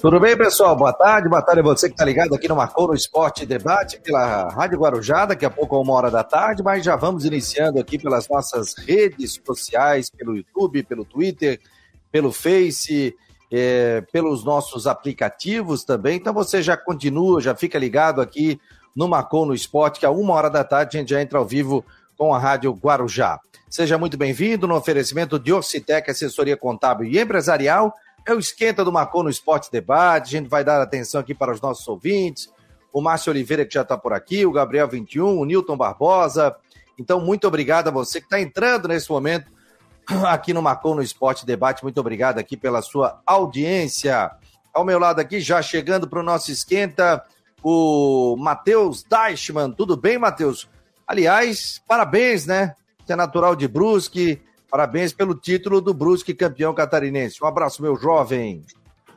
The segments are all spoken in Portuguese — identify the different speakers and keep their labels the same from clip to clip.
Speaker 1: Tudo bem, pessoal? Boa tarde, boa tarde a você que está ligado aqui no Marcou no Esporte Debate pela Rádio Guarujá, daqui a pouco, a uma hora da tarde, mas já vamos iniciando aqui pelas nossas redes sociais, pelo YouTube, pelo Twitter, pelo Face, é, pelos nossos aplicativos também. Então você já continua, já fica ligado aqui no Marcou no Esporte, que a uma hora da tarde a gente já entra ao vivo com a Rádio Guarujá. Seja muito bem-vindo no oferecimento de Orcitec, assessoria contábil e empresarial é o esquenta do Marcou no Esporte Debate. A gente vai dar atenção aqui para os nossos ouvintes. O Márcio Oliveira, que já está por aqui, o Gabriel 21, o Newton Barbosa. Então, muito obrigado a você que está entrando nesse momento aqui no Marcou no Esporte Debate. Muito obrigado aqui pela sua audiência. Ao meu lado aqui, já chegando para o nosso esquenta, o Matheus Deichmann. Tudo bem, Matheus? Aliás, parabéns, né? Você é natural de Brusque, Parabéns pelo título do Brusque campeão catarinense. Um abraço, meu jovem.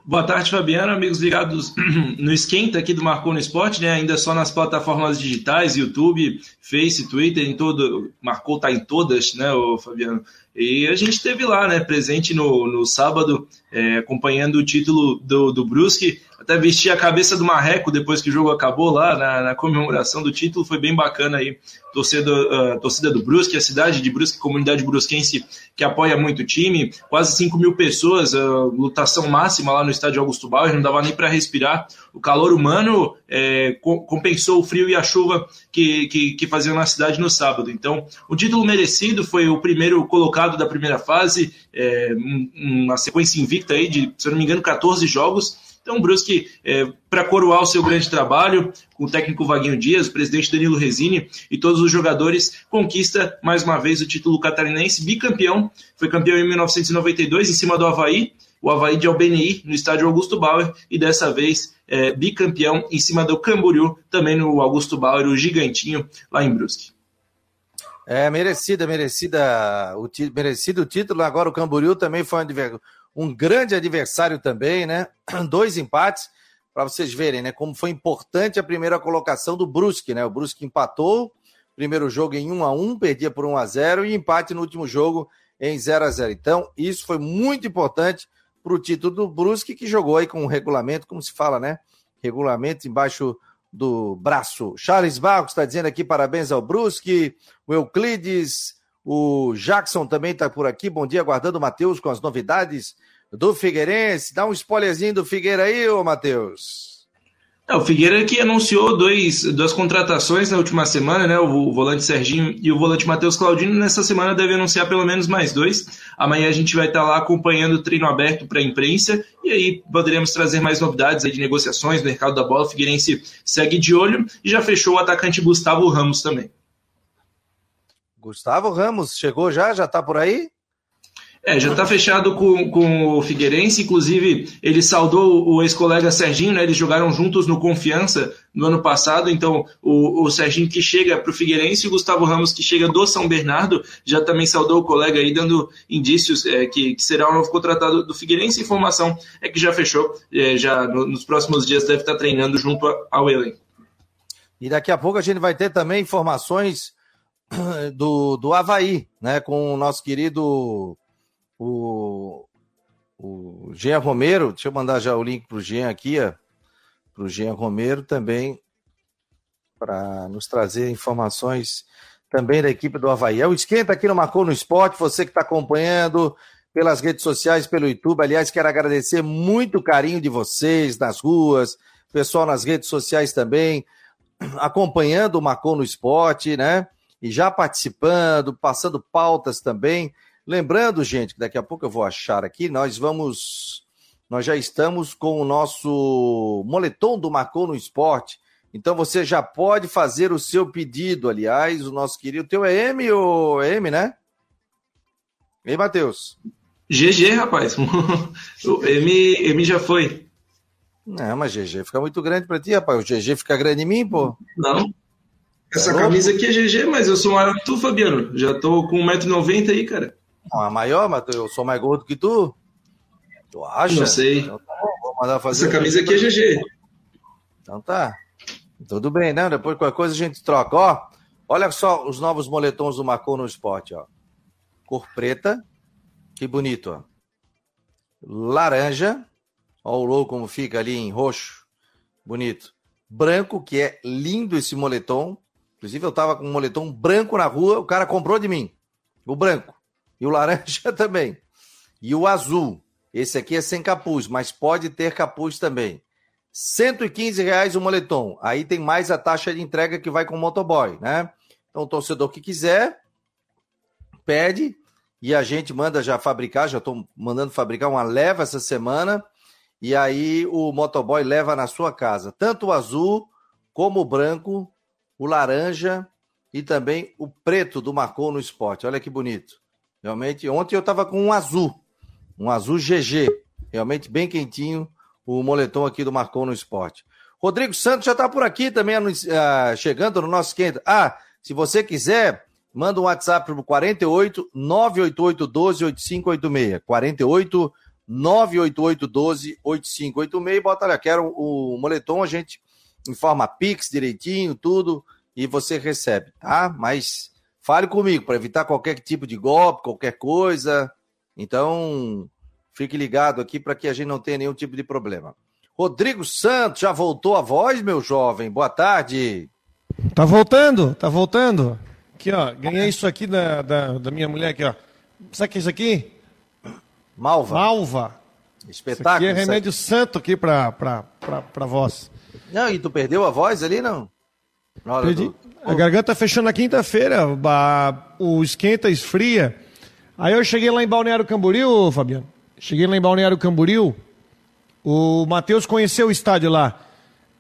Speaker 2: Boa tarde, Fabiano. Amigos ligados no esquenta aqui do Marcou no Esporte, né? Ainda só nas plataformas digitais, YouTube, Face, Twitter, em todo. Marcou tá em todas, né, o Fabiano? E a gente esteve lá, né, presente no, no sábado, é, acompanhando o título do, do Brusque. Até vesti a cabeça do Marreco depois que o jogo acabou lá na, na comemoração do título. Foi bem bacana aí. Torcida, uh, torcida do Brusque, a cidade de Brusque, comunidade brusquense que apoia muito o time. Quase 5 mil pessoas, uh, lutação máxima lá no estádio Augusto Bauer, não dava nem para respirar. O calor humano é, compensou o frio e a chuva que, que, que faziam na cidade no sábado. Então, o título merecido foi o primeiro colocado da primeira fase, é, uma sequência invicta aí de, se eu não me engano, 14 jogos. Então, Brusque, é, para coroar o seu grande trabalho, com o técnico Vaguinho Dias, o presidente Danilo Resini e todos os jogadores, conquista mais uma vez o título catarinense, bicampeão. Foi campeão em 1992 em cima do Havaí, o Havaí de Albeni, no estádio Augusto Bauer, e dessa vez é, bicampeão em cima do Camboriú, também no Augusto Bauer, o gigantinho, lá em Brusque.
Speaker 1: É, merecida, merecida, o merecido o título. Agora o Camboriú também foi um, um grande adversário também, né? Dois empates, para vocês verem, né? Como foi importante a primeira colocação do Brusque, né? O Brusque empatou, primeiro jogo em 1 a 1 perdia por 1 a 0 e empate no último jogo em 0 a 0 Então, isso foi muito importante para o título do Brusque, que jogou aí com o regulamento, como se fala, né? Regulamento embaixo do braço. Charles Barros está dizendo aqui parabéns ao Brusque, o Euclides, o Jackson também está por aqui. Bom dia, aguardando o Matheus com as novidades do Figueirense. Dá um spoilerzinho do Figueira aí, ô Matheus.
Speaker 2: É, o Figueira que anunciou dois, duas contratações na última semana, né? O, volante Serginho e o volante Matheus Claudino. Nessa semana deve anunciar pelo menos mais dois. Amanhã a gente vai estar lá acompanhando o treino aberto para a imprensa e aí poderemos trazer mais novidades de negociações mercado da bola. O Figueirense segue de olho e já fechou o atacante Gustavo Ramos também.
Speaker 1: Gustavo Ramos chegou já? Já está por aí?
Speaker 2: É, já está fechado com, com o Figueirense, inclusive ele saudou o ex-colega Serginho, né? Eles jogaram juntos no Confiança no ano passado, então o, o Serginho que chega para o Figueirense e o Gustavo Ramos que chega do São Bernardo já também saudou o colega aí, dando indícios é, que, que, será o novo contratado do Figueirense. Informação é que já fechou, é, já no, nos próximos dias deve estar treinando junto ao elenco.
Speaker 1: E daqui a pouco a gente vai ter também informações do, do Havaí, né, com o nosso querido o, o Jean Romero, deixa eu mandar já o link para o Jean aqui, para o Jean Romero também, para nos trazer informações também da equipe do Havaí. É o Esquenta aqui no Marcou no Esporte, você que está acompanhando pelas redes sociais, pelo YouTube. Aliás, quero agradecer muito o carinho de vocês nas ruas, pessoal nas redes sociais também, acompanhando o Marcou no Esporte, né? E já participando, passando pautas também. Lembrando, gente, que daqui a pouco eu vou achar aqui, nós vamos. Nós já estamos com o nosso moletom do Marcou no Esporte. Então você já pode fazer o seu pedido. Aliás, o nosso querido. O teu é M ou é M, né? Ei, Matheus?
Speaker 2: GG, rapaz. o M, M já foi.
Speaker 1: Não, mas GG fica muito grande pra ti, rapaz. O GG fica grande em mim, pô.
Speaker 2: Não. Essa é camisa aqui é GG, mas eu sou maior que tu, Fabiano. Já tô com 1,90m aí, cara.
Speaker 1: Não, é maior, mas eu sou mais gordo que tu. Tu acha?
Speaker 2: Não sei. Então, tá vou mandar fazer. Essa camisa aqui é GG.
Speaker 1: Então tá. Tudo bem, né? Depois qualquer coisa a gente troca. Ó, olha só os novos moletons do Macon no esporte, ó. Cor preta. Que bonito, ó. Laranja. Olha o logo como fica ali em roxo. Bonito. Branco, que é lindo esse moletom. Inclusive, eu tava com um moletom branco na rua, o cara comprou de mim. O branco. E o laranja também. E o azul. Esse aqui é sem capuz, mas pode ter capuz também. 115 reais o moletom. Aí tem mais a taxa de entrega que vai com o motoboy, né? Então, o torcedor que quiser, pede e a gente manda já fabricar. Já estou mandando fabricar uma leva essa semana. E aí o motoboy leva na sua casa tanto o azul como o branco, o laranja e também o preto do Marcou no Esporte. Olha que bonito. Realmente, ontem eu estava com um azul um azul GG, realmente bem quentinho, o moletom aqui do Marcon no Esporte. Rodrigo Santos já está por aqui também, uh, chegando no nosso quente. Ah, se você quiser, manda um WhatsApp para o 48 988 12 8586. 48 988 12 8586. Bota ali, quero o moletom, a gente informa Pix direitinho, tudo, e você recebe, tá? Mas fale comigo para evitar qualquer tipo de golpe, qualquer coisa. Então, fique ligado aqui para que a gente não tenha nenhum tipo de problema. Rodrigo Santos, já voltou a voz, meu jovem? Boa tarde.
Speaker 3: Tá voltando, tá voltando. Aqui, ó, ganhei isso aqui da, da, da minha mulher aqui, ó. Sabe o que é isso aqui?
Speaker 1: Malva.
Speaker 3: Malva.
Speaker 1: Espetáculo.
Speaker 3: Isso aqui é remédio santo aqui pra, pra, pra, pra voz.
Speaker 1: Não, e tu perdeu a voz ali, não?
Speaker 3: Perdi. Do... A garganta fechando na quinta-feira, o esquenta, esfria. Aí eu cheguei lá em Balneário Camboriú, Fabiano. Cheguei lá em Balneário Camboriú. O Matheus conheceu o estádio lá.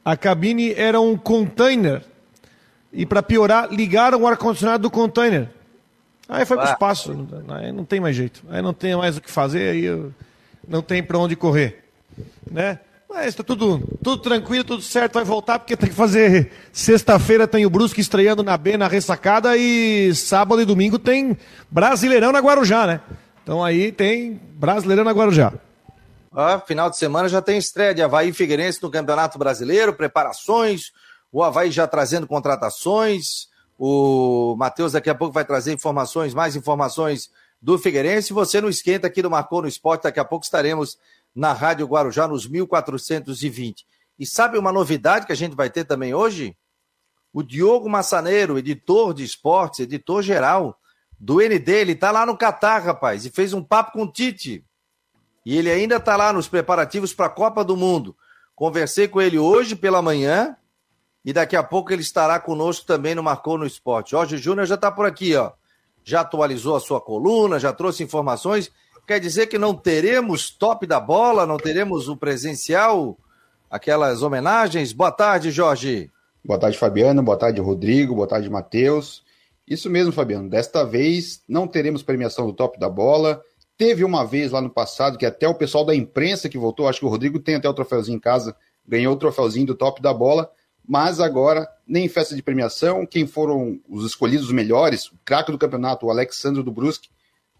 Speaker 3: A cabine era um container. E para piorar, ligaram o ar-condicionado do container. Aí foi ah. pro espaço. Aí não tem mais jeito. Aí não tem mais o que fazer, aí não tem para onde correr. Né? Mas está tudo, tudo tranquilo, tudo certo, vai voltar, porque tem que fazer. Sexta-feira tem o Brusque estreando na B na ressacada e sábado e domingo tem Brasileirão na Guarujá, né? Então aí tem Brasileirão na Guarujá.
Speaker 1: Ah, final de semana já tem estreia de Havaí e Figueirense no Campeonato Brasileiro, preparações, o Havaí já trazendo contratações, o Matheus daqui a pouco vai trazer informações, mais informações do Figueirense. Você não esquenta aqui do Marcou no Esporte, daqui a pouco estaremos na Rádio Guarujá nos 1420. E sabe uma novidade que a gente vai ter também hoje? O Diogo Massaneiro, editor de esportes, editor geral do ND, ele tá lá no Catar, rapaz, e fez um papo com o Tite. E ele ainda tá lá nos preparativos para a Copa do Mundo. Conversei com ele hoje pela manhã e daqui a pouco ele estará conosco também no Marcou no Esporte. Jorge Júnior já está por aqui, ó. Já atualizou a sua coluna, já trouxe informações Quer dizer que não teremos top da bola, não teremos o presencial, aquelas homenagens? Boa tarde, Jorge.
Speaker 4: Boa tarde, Fabiano. Boa tarde, Rodrigo. Boa tarde, Matheus. Isso mesmo, Fabiano. Desta vez não teremos premiação do top da bola. Teve uma vez lá no passado que até o pessoal da imprensa que voltou, acho que o Rodrigo tem até o troféuzinho em casa, ganhou o troféuzinho do top da bola. Mas agora, nem festa de premiação, quem foram os escolhidos os melhores, o craque do campeonato, o Alexandre do Brusque,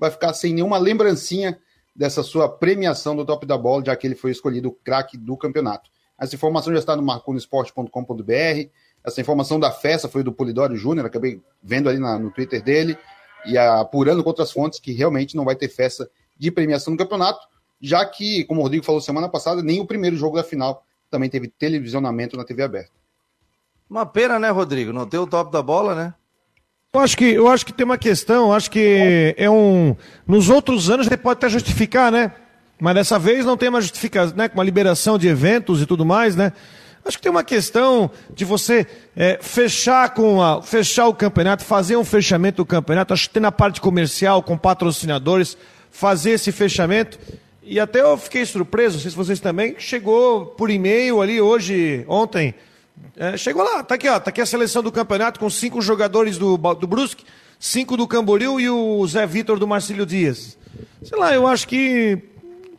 Speaker 4: vai ficar sem nenhuma lembrancinha dessa sua premiação do top da bola, já que ele foi escolhido o craque do campeonato. Essa informação já está no marconosport.com.br. Essa informação da festa foi do Polidório Júnior, acabei vendo ali na, no Twitter dele e apurando com outras fontes que realmente não vai ter festa de premiação no campeonato, já que, como o Rodrigo falou semana passada, nem o primeiro jogo da final também teve televisionamento na TV aberta.
Speaker 1: Uma pena, né, Rodrigo? Não ter o top da bola, né?
Speaker 3: Eu acho que, eu acho que tem uma questão, acho que é um. Nos outros anos ele pode até justificar, né? Mas dessa vez não tem uma justificação, né? Com uma liberação de eventos e tudo mais, né? Acho que tem uma questão de você é, fechar com a, fechar o campeonato, fazer um fechamento do campeonato. Acho que tem na parte comercial, com patrocinadores, fazer esse fechamento. E até eu fiquei surpreso, não sei se vocês também, chegou por e-mail ali hoje, ontem, é, chegou lá, tá aqui, ó, tá aqui a seleção do campeonato com cinco jogadores do, do Brusque, cinco do Camboriú e o Zé Vitor do Marcílio Dias. Sei lá, eu acho que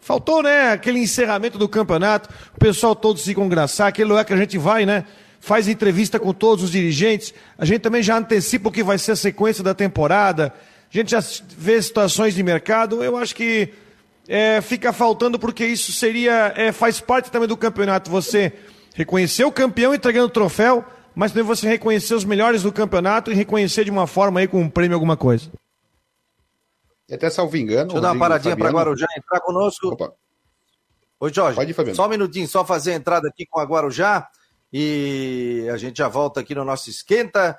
Speaker 3: faltou, né, aquele encerramento do campeonato, o pessoal todo se congraçar, aquele lugar que a gente vai, né, faz entrevista com todos os dirigentes, a gente também já antecipa o que vai ser a sequência da temporada, a gente já vê situações de mercado, eu acho que é, fica faltando porque isso seria, é, faz parte também do campeonato, você reconhecer o campeão entregando o troféu, mas também você reconhecer os melhores do campeonato e reconhecer de uma forma aí com um prêmio alguma coisa.
Speaker 4: E até salvo engano.
Speaker 1: Deixa eu dar uma paradinha para Guarujá entrar conosco. Opa. Oi, Jorge. Pode ir, Fabiano. Só um minutinho, só fazer a entrada aqui com a Guarujá e a gente já volta aqui no nosso Esquenta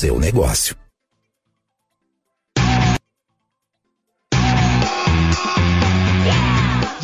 Speaker 5: seu negócio.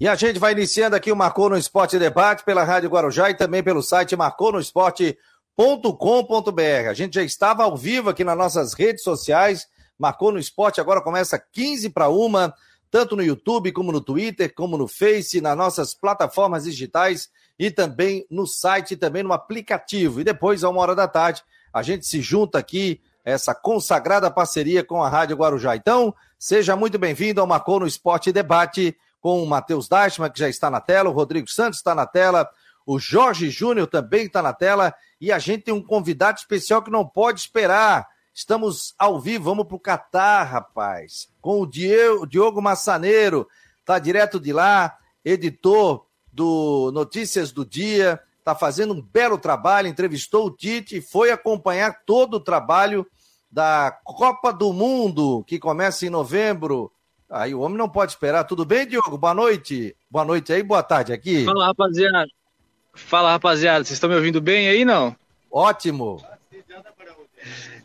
Speaker 1: E a gente vai iniciando aqui o Marcou no Esporte Debate pela Rádio Guarujá e também pelo site marconosport.com.br. A gente já estava ao vivo aqui nas nossas redes sociais. Marcou no Esporte agora começa 15 para uma, tanto no YouTube como no Twitter, como no Face, nas nossas plataformas digitais e também no site, também no aplicativo. E depois, a uma hora da tarde, a gente se junta aqui, essa consagrada parceria com a Rádio Guarujá. Então, seja muito bem-vindo ao Marcou no Esporte Debate com o Matheus Dashman, que já está na tela, o Rodrigo Santos está na tela, o Jorge Júnior também está na tela, e a gente tem um convidado especial que não pode esperar. Estamos ao vivo, vamos para o Catar, rapaz, com o Diogo, Massaneiro, tá direto de lá, editor do Notícias do Dia, está fazendo um belo trabalho, entrevistou o Tite e foi acompanhar todo o trabalho da Copa do Mundo, que começa em novembro, Aí o homem não pode esperar. Tudo bem, Diogo? Boa noite. Boa noite aí, boa tarde aqui.
Speaker 6: Fala, rapaziada. Fala, rapaziada. Vocês estão me ouvindo bem aí, não?
Speaker 1: Ótimo.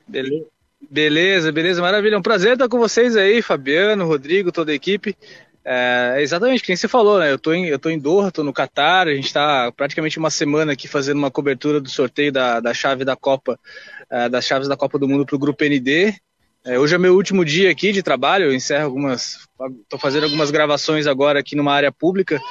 Speaker 6: Beleza, beleza, beleza, maravilha. É um prazer estar com vocês aí, Fabiano, Rodrigo, toda a equipe. É, exatamente, quem você falou, né? Eu tô em, eu tô em Doha, tô no Catar, a gente está praticamente uma semana aqui fazendo uma cobertura do sorteio da, da chave da Copa, é, das chaves da Copa do Mundo para o Grupo ND. É, hoje é meu último dia aqui de trabalho, eu encerro algumas. Estou fazendo algumas gravações agora aqui numa área pública.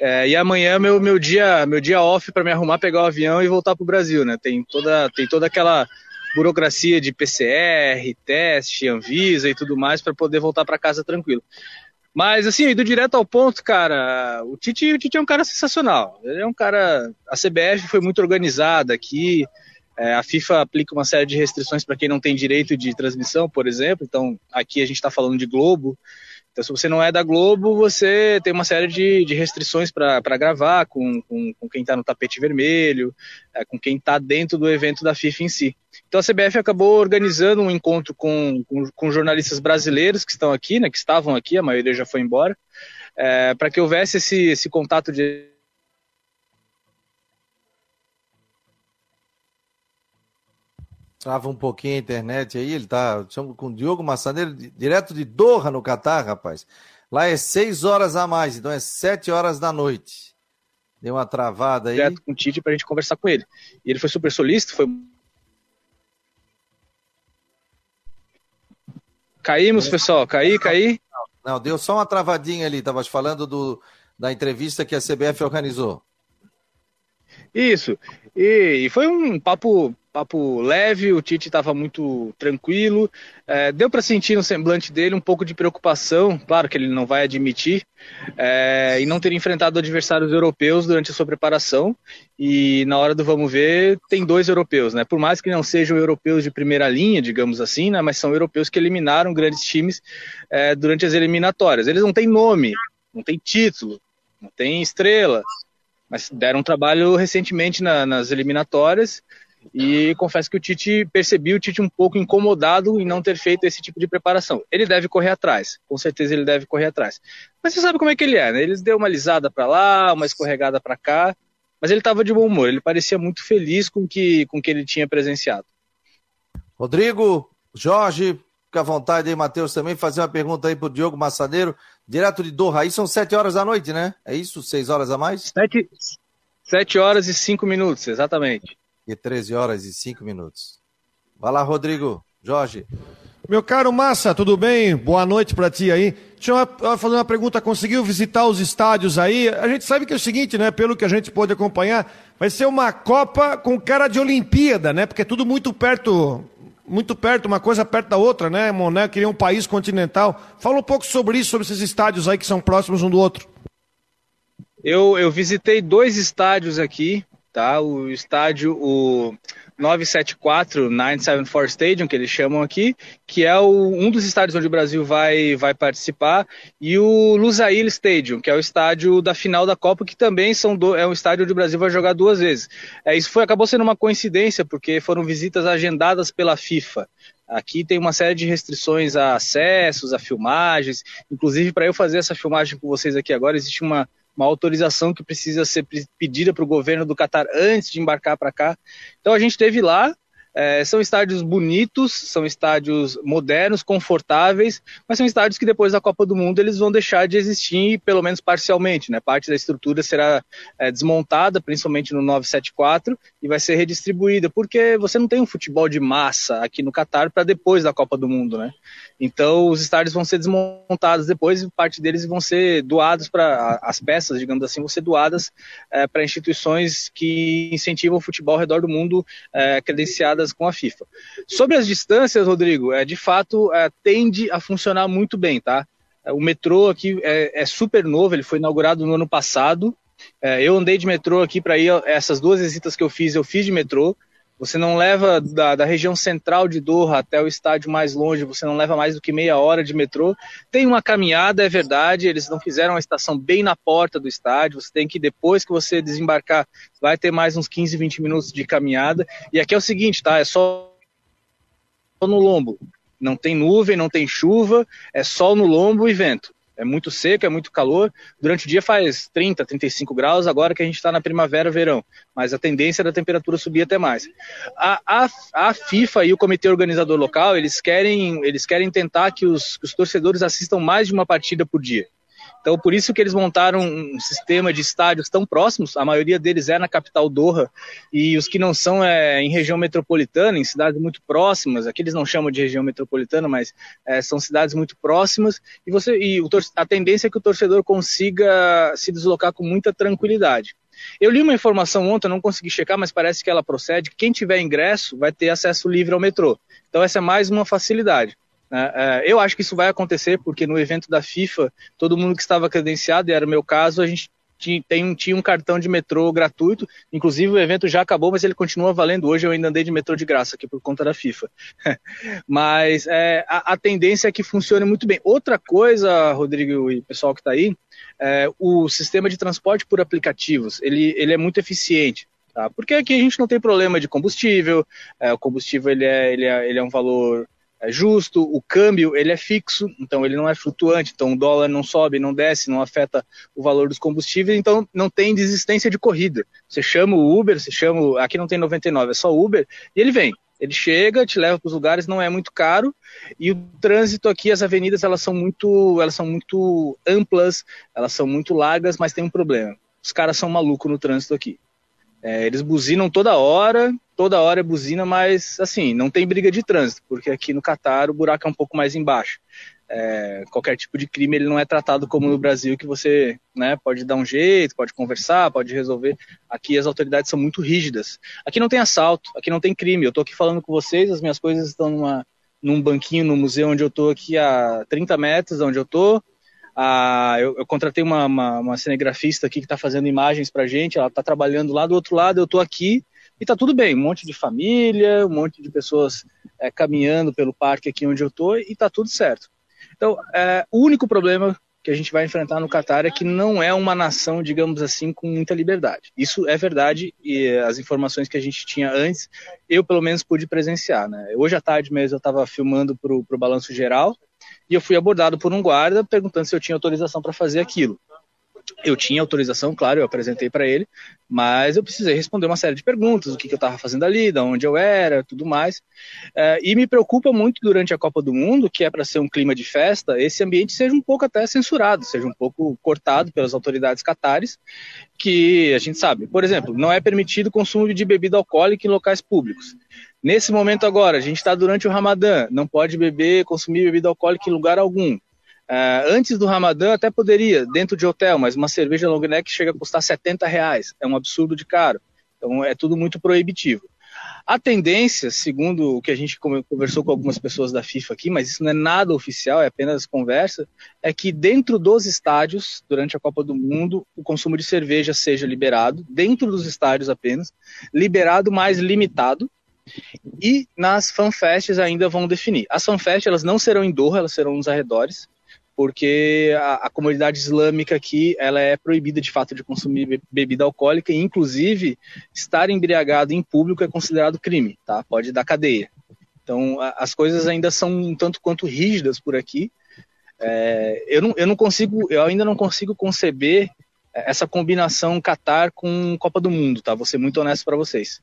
Speaker 6: É, e amanhã é meu meu dia meu dia off para me arrumar, pegar o avião e voltar para o Brasil, né? Tem toda tem toda aquela burocracia de PCR, teste, Anvisa e tudo mais para poder voltar para casa tranquilo. Mas assim, indo direto ao ponto, cara, o Tite, o Tite é um cara sensacional. Ele é um cara, a CBF foi muito organizada aqui. É, a FIFA aplica uma série de restrições para quem não tem direito de transmissão, por exemplo. Então, aqui a gente está falando de Globo. Então, se você não é da Globo, você tem uma série de, de restrições para gravar com, com, com quem está no tapete vermelho, é, com quem está dentro do evento da FIFA em si. Então, a CBF acabou organizando um encontro com, com, com jornalistas brasileiros que estão aqui, né, que estavam aqui, a maioria já foi embora, é, para que houvesse esse, esse contato de
Speaker 1: Trava um pouquinho a internet aí, ele tá chamo com o Diogo Massaneiro, direto de Doha, no Catar, rapaz. Lá é seis horas a mais, então é sete horas da noite. Deu uma travada aí.
Speaker 6: Direto com o Tite pra gente conversar com ele. E ele foi super solícito, foi. Caímos, pessoal, caí, caí.
Speaker 1: Não, deu só uma travadinha ali, tava falando do, da entrevista que a CBF organizou.
Speaker 6: Isso. E, e, foi um papo papo leve, o Tite estava muito tranquilo. É, deu para sentir no semblante dele um pouco de preocupação, claro que ele não vai admitir, é, não ter enfrentado adversários europeus durante a sua preparação. E na hora do vamos ver, tem dois europeus, né? Por mais que não sejam europeus de primeira linha, digamos assim, né? Mas são europeus que eliminaram grandes times é, durante as eliminatórias. Eles não têm nome, não têm título, não têm estrela, mas deram um trabalho recentemente na, nas eliminatórias e confesso que o Tite percebi o Tite um pouco incomodado em não ter feito esse tipo de preparação. Ele deve correr atrás, com certeza ele deve correr atrás. Mas você sabe como é que ele é, né? Ele deu uma lisada para lá, uma escorregada para cá, mas ele estava de bom humor, ele parecia muito feliz com que, com que ele tinha presenciado.
Speaker 1: Rodrigo, Jorge, fica à vontade aí, Matheus, também fazer uma pergunta aí para o Diogo Massadeiro. Direto de Doha, aí são sete horas da noite, né? É isso? Seis horas a mais?
Speaker 6: Sete, sete horas e cinco minutos, exatamente.
Speaker 1: E 13 horas e cinco minutos. Vai lá, Rodrigo, Jorge.
Speaker 3: Meu caro Massa, tudo bem? Boa noite para ti aí. Deixa eu fazer uma pergunta. Conseguiu visitar os estádios aí? A gente sabe que é o seguinte, né? Pelo que a gente pôde acompanhar, vai ser uma Copa com cara de Olimpíada, né? Porque é tudo muito perto, muito perto, uma coisa perto da outra, né, Moné? Queria um país continental. Fala um pouco sobre isso, sobre esses estádios aí que são próximos um do outro.
Speaker 6: Eu, eu visitei dois estádios aqui, tá? O estádio, o 974 974 Stadium, que eles chamam aqui, que é o, um dos estádios onde o Brasil vai, vai participar, e o Lusail Stadium, que é o estádio da final da Copa, que também são do, é um estádio onde o Brasil vai jogar duas vezes. É, isso foi, acabou sendo uma coincidência, porque foram visitas agendadas pela FIFA. Aqui tem uma série de restrições a acessos, a filmagens. Inclusive, para eu fazer essa filmagem com vocês aqui agora, existe uma, uma autorização que precisa ser pedida para o governo do Catar antes de embarcar para cá. Então a gente teve lá, é, são estádios bonitos, são estádios modernos, confortáveis, mas são estádios que depois da Copa do Mundo eles vão deixar de existir, pelo menos parcialmente. Né? Parte da estrutura será é, desmontada, principalmente no 974, e vai ser redistribuída, porque você não tem um futebol de massa aqui no Catar para depois da Copa do Mundo. Né? Então, os estádios vão ser desmontados depois e parte deles vão ser doados para as peças, digamos assim, vão ser doadas é, para instituições que incentivam o futebol ao redor do mundo, é, credenciadas com a FIFA. Sobre as distâncias, Rodrigo, é, de fato é, tende a funcionar muito bem, tá? O metrô aqui é, é super novo, ele foi inaugurado no ano passado. É, eu andei de metrô aqui para ir, essas duas visitas que eu fiz, eu fiz de metrô. Você não leva da, da, região central de Doha até o estádio mais longe, você não leva mais do que meia hora de metrô. Tem uma caminhada, é verdade, eles não fizeram a estação bem na porta do estádio, você tem que, depois que você desembarcar, vai ter mais uns 15, 20 minutos de caminhada. E aqui é o seguinte, tá? É só no lombo. Não tem nuvem, não tem chuva, é sol no lombo e vento. É muito seco, é muito calor. Durante o dia faz 30, 35 graus, agora que a gente está na primavera, verão. Mas a tendência é da temperatura subir até mais. A, a, a, FIFA e o comitê organizador local, eles querem, eles querem tentar que os, que os torcedores assistam mais de uma partida por dia. Então, por isso que eles montaram um sistema de estádios tão próximos, a maioria deles é na capital Doha, e os que não são é em região metropolitana, em cidades muito próximas, aqui eles não chamam de região metropolitana, mas é, são cidades muito próximas, e, você, e o, a tendência é que o torcedor consiga se deslocar com muita tranquilidade. Eu li uma informação ontem, não consegui checar, mas parece que ela procede. Quem tiver ingresso vai ter acesso livre ao metrô. Então essa é mais uma facilidade. Né? É, eu acho que isso vai acontecer porque no evento da FIFA, todo mundo que estava credenciado, e era o meu caso, a gente tinha um cartão de metrô gratuito. Inclusive o evento já acabou, mas ele continua valendo. Hoje eu ainda andei de metrô de graça aqui por conta da FIFA. mas é, a, a, tendência é que funcione muito bem. Outra coisa, Rodrigo e pessoal que está aí, é, o sistema de transporte por aplicativos, ele, ele é muito eficiente. Tá? Porque aqui a gente não tem problema de combustível, é, o combustível ele é, ele, é, ele é um valor é justo, o câmbio ele é fixo, então ele não é flutuante, então o dólar não sobe, não desce, não afeta o valor dos combustíveis, então não tem desistência de corrida. Você chama o Uber, você chama, aqui não tem 99, é só Uber, e ele vem. Ele chega, te leva para os lugares, não é muito caro, e o trânsito aqui, as avenidas, elas são muito, elas são muito amplas, elas são muito largas, mas tem um problema. Os caras são malucos no trânsito aqui. É, eles buzinam toda hora, toda hora é buzina, mas assim, não tem briga de trânsito, porque aqui no Catar o buraco é um pouco mais embaixo. É, qualquer tipo de crime ele não é tratado como no Brasil, que você né, pode dar um jeito, pode conversar, pode resolver. Aqui as autoridades são muito rígidas. Aqui não tem assalto, aqui não tem crime. Eu estou aqui falando com vocês, as minhas coisas estão numa, num banquinho no museu onde eu estou aqui a 30 metros de onde eu estou a, eu, eu, contratei uma, uma, uma, cinegrafista aqui que está fazendo imagens para gente, ela está trabalhando lá do outro lado, eu estou aqui e está tudo bem, um monte de família, um monte de pessoas é, caminhando pelo parque aqui onde eu estou e está tudo certo. Então, é, o único problema que a gente vai enfrentar no Catar é que não é uma nação, digamos assim, com muita liberdade. Isso é verdade e as informações que a gente tinha antes, eu pelo menos pude presenciar. Né? Hoje à tarde mesmo eu estava filmando para o Balanço Geral e eu fui abordado por um guarda perguntando se eu tinha autorização para fazer aquilo. Eu tinha autorização, claro, eu apresentei para ele, mas eu precisei responder uma série de perguntas, o que, que eu estava fazendo ali, de onde eu era, tudo mais. Uh, e me preocupa muito durante a Copa do Mundo, que é para ser um clima de festa, esse ambiente seja um pouco até censurado, seja um pouco cortado pelas autoridades catares, que a gente sabe. Por exemplo, não é permitido o consumo de bebida alcoólica em locais públicos. Nesse momento agora, a gente está durante o Ramadã, não pode beber, consumir bebida alcoólica em lugar algum. Uh, antes do Ramadã até poderia, dentro de hotel, mas uma cerveja long neck chega a custar 70 reais. É um absurdo de caro. Então é tudo muito proibitivo. A tendência, segundo o que a gente conversou com algumas pessoas da FIFA aqui, mas isso não é nada oficial, é apenas conversa, é que dentro dos estádios, durante a Copa do Mundo, o consumo de cerveja seja liberado, dentro dos estádios apenas, liberado mais limitado, e nas fanfests ainda vão definir. As fanfests elas não serão em Doha, elas serão nos arredores porque a, a, comunidade islâmica aqui ela é proibida de fato de consumir bebida alcoólica e inclusive estar embriagado em público é considerado crime, tá? Pode dar cadeia. Então a, as coisas ainda são um tanto quanto rígidas por aqui. É, eu, não, eu não consigo, eu ainda não consigo conceber essa combinação Qatar com Copa do Mundo, tá? Vou ser muito honesto para vocês.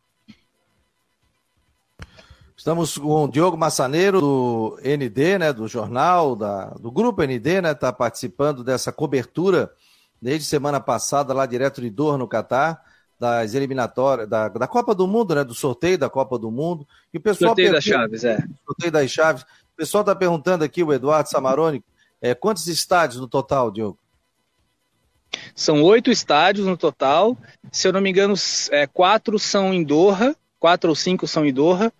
Speaker 1: Estamos com o Diogo Massaneiro, do ND, né, do jornal, da, do grupo ND, né, está participando dessa cobertura desde semana passada, lá direto de Dor, no Catar, das eliminatórias, da, da Copa do Mundo, né, do sorteio da Copa do Mundo.
Speaker 6: E o pessoal sorteio das chaves, é.
Speaker 1: Sorteio das chaves. O pessoal está perguntando aqui, o Eduardo Samaroni, é, quantos estádios no total, Diogo?
Speaker 6: São oito estádios no total. Se eu não me engano, é, quatro são em Doha, quatro ou cinco são em Doha,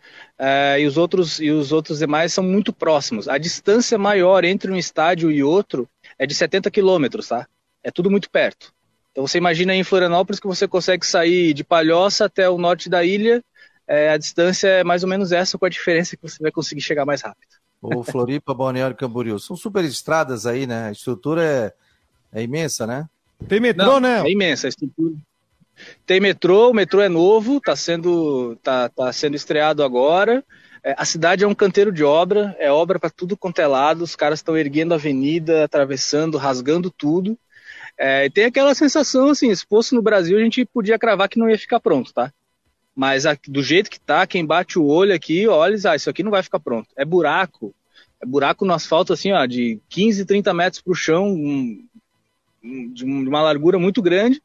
Speaker 6: uh, e, os outros, e os outros demais são muito próximos. A distância maior entre um estádio e outro é de 70 quilômetros, tá? É tudo muito perto. Então você imagina em Florianópolis que você consegue sair de Palhoça até o norte da ilha, é, a distância é mais ou menos essa, com a diferença que você vai conseguir chegar mais rápido.
Speaker 1: O Floripa, Balneário Camboriú. São super estradas aí, né? A estrutura é, é imensa, né?
Speaker 6: Tem metrô, Não, né? É imensa a estrutura. Tem metrô, o metrô é novo, está sendo, tá, tá sendo estreado agora. É, a cidade é um canteiro de obra, é obra para tudo quanto é lado, os caras estão erguendo a avenida, atravessando, rasgando tudo. É, tem aquela sensação assim, se fosse no Brasil a gente podia cravar que não ia ficar pronto, tá? Mas a, do jeito que tá, quem bate o olho aqui, olha, ah, isso aqui não vai ficar pronto. É buraco, é buraco no asfalto assim, ó, de 15, 30 metros para o chão, um, de uma largura muito grande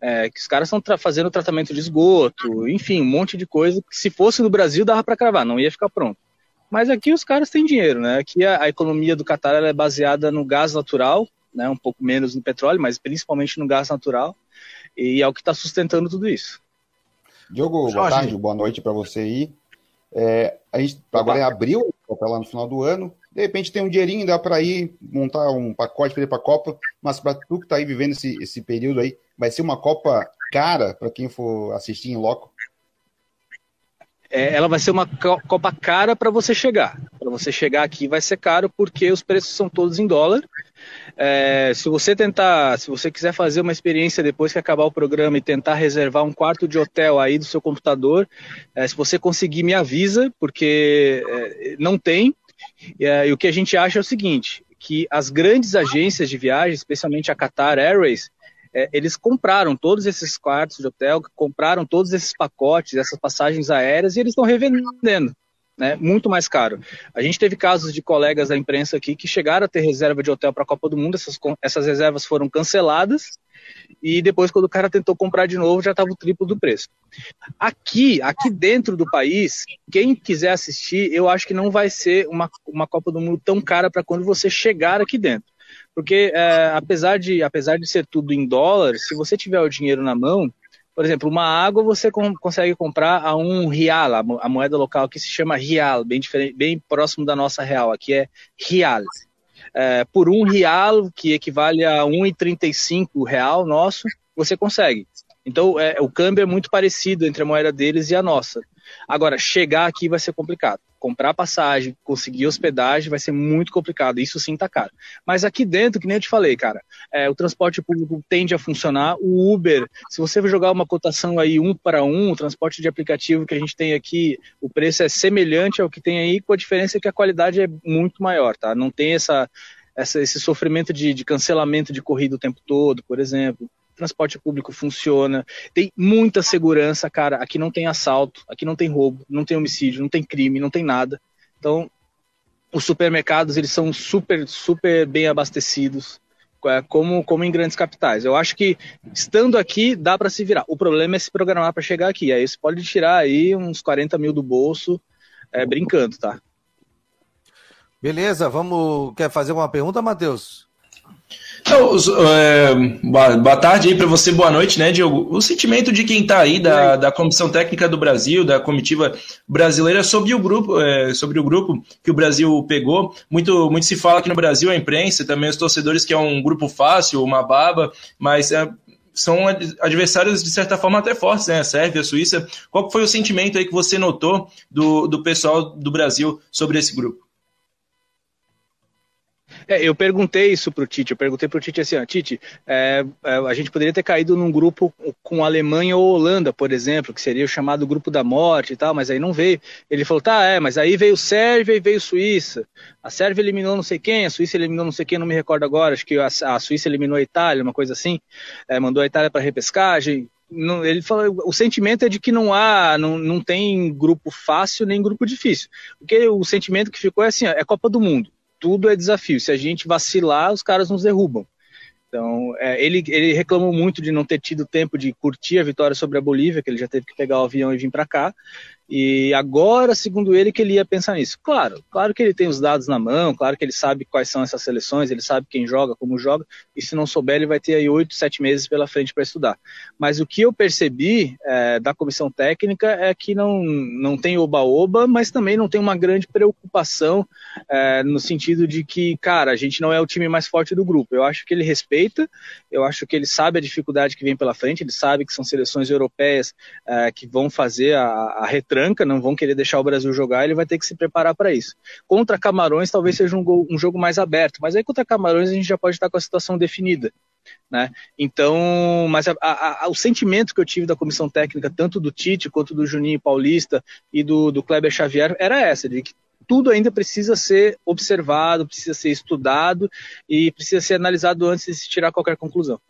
Speaker 6: é, que os caras estão fazendo tratamento de esgoto, enfim, um monte de coisa que se fosse no Brasil dava para cravar, não ia ficar pronto. Mas aqui os caras têm dinheiro, né? Aqui a, a economia do Catar é baseada no gás natural, né? Um pouco menos no petróleo, mas principalmente no gás natural, e é o que está sustentando tudo isso.
Speaker 4: Diogo, boa tarde, boa noite para você aí. É, a gente agora é abril, lá no final do ano. De repente tem um dinheirinho, dá para ir montar um pacote para ir para a Copa, mas para tu que está aí vivendo esse, esse período aí, vai ser uma Copa cara para quem for assistir em loco?
Speaker 6: É, ela vai ser uma Copa cara para você chegar. Para você chegar aqui vai ser caro porque os preços são todos em dólar. É, se você tentar, se você quiser fazer uma experiência depois que acabar o programa e tentar reservar um quarto de hotel aí do seu computador, é, se você conseguir me avisa, porque é, não tem. É, e o que a gente acha é o seguinte, que as grandes agências de viagem, especialmente a Qatar Airways, é, eles compraram todos esses quartos de hotel, compraram todos esses pacotes, essas passagens aéreas e eles estão revendendo. Né, muito mais caro. A gente teve casos de colegas da imprensa aqui que chegaram a ter reserva de hotel para a Copa do Mundo, essas, essas reservas foram canceladas e depois quando o cara tentou comprar de novo já estava o triplo do preço. Aqui, aqui dentro do país, quem quiser assistir, eu acho que não vai ser uma, uma Copa do Mundo tão cara para quando você chegar aqui dentro. Porque é, apesar, de, apesar de ser tudo em dólar, se você tiver o dinheiro na mão, por exemplo, uma água você com, consegue comprar a um real, a, moeda local que se chama real, bem, bem próximo da nossa real, aqui é real é, por um real, que equivale a 1,35 real nosso, você consegue. Então, é, o câmbio é muito parecido entre a moeda deles e a nossa. Agora, chegar aqui vai ser complicado. Comprar passagem, conseguir hospedagem vai ser muito complicado. Isso sim tá caro. Mas aqui dentro, que nem eu te falei, cara, é, o transporte público tende a funcionar. O Uber, se você jogar uma cotação aí um para um, o transporte de aplicativo que a gente tem aqui, o preço é semelhante ao que tem aí, com a diferença que a qualidade é muito maior, tá? Não tem essa essa, esse sofrimento de, de cancelamento de corrida o tempo todo, por exemplo transporte público funciona, tem muita segurança, cara. Aqui não tem assalto, aqui não tem roubo, não tem homicídio, não tem crime, não tem nada. Então, os supermercados eles são super, super bem abastecidos, é, como, como em grandes capitais. Eu acho que estando aqui dá para se virar. O problema é se programar para chegar aqui. Aí você pode tirar aí uns 40 mil do bolso é, brincando, tá?
Speaker 1: Beleza, vamos. Quer fazer uma pergunta, Matheus?
Speaker 2: Então, é, boa, tarde aí para você, boa noite, né, Diogo? O sentimento de quem está aí da, da Comissão Técnica do Brasil, da comitiva brasileira, sobre o grupo, é, sobre o grupo que o Brasil pegou. Muito, muito se fala aqui no Brasil, a imprensa, também os torcedores, que é um grupo fácil, uma baba, mas é, são adversários de certa forma até fortes, né? A Sérvia, a Suíça. Qual foi o sentimento aí que você notou do, do pessoal do Brasil sobre esse grupo?
Speaker 6: É, eu perguntei isso pro Tite, eu perguntei pro Tite assim, ó, Tite, é, é, a gente poderia ter caído num grupo com Alemanha ou Holanda, por exemplo, que seria o chamado grupo da morte e tal, mas aí não veio. Ele falou, tá, é, mas aí veio Sérvia e veio Suíça. A Sérvia eliminou não sei quem, a Suíça eliminou não sei quem, não me recordo agora, acho que a, a Suíça eliminou a Itália, uma coisa assim, é, mandou a Itália para repescagem, ele falou, o sentimento é de que não há, não, não tem grupo fácil nem grupo difícil. Porque o sentimento que ficou é assim, ó, é Copa do Mundo tudo é desafio. Se a gente vacilar, os caras nos derrubam. Então, é, ele, ele reclamou muito de não ter tido tempo de curtir a vitória sobre a Bolívia, que ele já teve que pegar o avião e vir para cá. E agora, segundo ele, que ele ia pensar nisso. Claro, claro que ele tem os dados na mão, claro que ele sabe quais são essas seleções, ele sabe quem joga, como joga, e se não souber, ele vai ter aí oito, sete meses pela frente para estudar. Mas o que eu percebi é, da comissão técnica é que não, não tem oba-oba, mas também não tem uma grande preocupação é, no sentido de que, cara, a gente não é o time mais forte do grupo. Eu acho que ele respeita, eu acho que ele sabe a dificuldade que vem pela frente, ele sabe que são seleções europeias é, que vão fazer a, a retranca, não vão querer deixar o Brasil jogar, ele vai ter que se preparar para isso. Contra Camarões talvez seja um, gol, um, jogo mais aberto, mas aí contra Camarões a gente já pode estar com a situação definida. Né? Então, mas a, a, a, o sentimento que eu tive da comissão técnica, tanto do Tite quanto do Juninho Paulista e do, do Kleber Xavier, era essa, de que tudo ainda precisa ser observado, precisa ser estudado e precisa ser analisado antes de se tirar qualquer conclusão.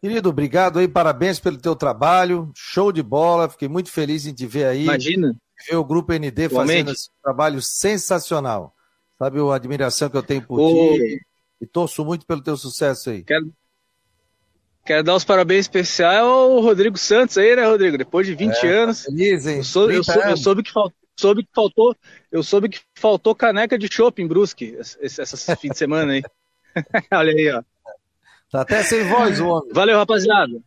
Speaker 1: Querido, obrigado aí, parabéns pelo teu trabalho, show de bola, fiquei muito feliz em te ver aí.
Speaker 6: Imagina.
Speaker 1: Ver o Grupo ND Igualmente. fazendo esse trabalho sensacional. Sabe a admiração que eu tenho por ti e torço muito pelo teu sucesso aí.
Speaker 6: Quero, quero dar os parabéns especiais ao Rodrigo Santos aí, né, Rodrigo? Depois de 20 é, anos. Feliz, hein? Eu, sou, eu, sou, eu soube que faltou soube que faltou, eu soube que faltou caneca de chopp em Brusque esse, esse fim de semana aí. Olha aí, ó.
Speaker 1: Tá até sem voz o homem.
Speaker 6: Valeu, rapaziada.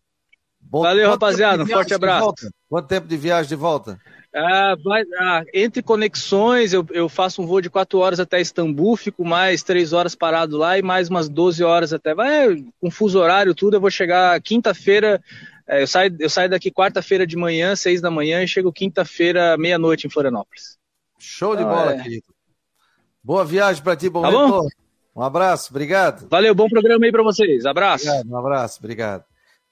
Speaker 6: Bom, Valeu, rapaziada. Um forte abraço.
Speaker 1: Quanto tempo de viagem de volta?
Speaker 6: Ah, vai, ah, entre conexões, eu, eu, faço um voo de 4 horas até Istambul, fico mais 3 horas parado lá e mais umas 12 horas até. Vai, com fuso horário, tudo. Eu vou chegar quinta-feira. É, eu, saio, eu saio daqui quarta-feira de manhã, 6 da manhã, e chego quinta-feira, meia-noite em Florianópolis.
Speaker 1: Show de bola, é... querido. Boa viagem para ti, bom tá retorno. Bom? Um abraço, obrigado.
Speaker 6: Valeu, bom programa aí para vocês. Abraço.
Speaker 1: Obrigado, um abraço, obrigado.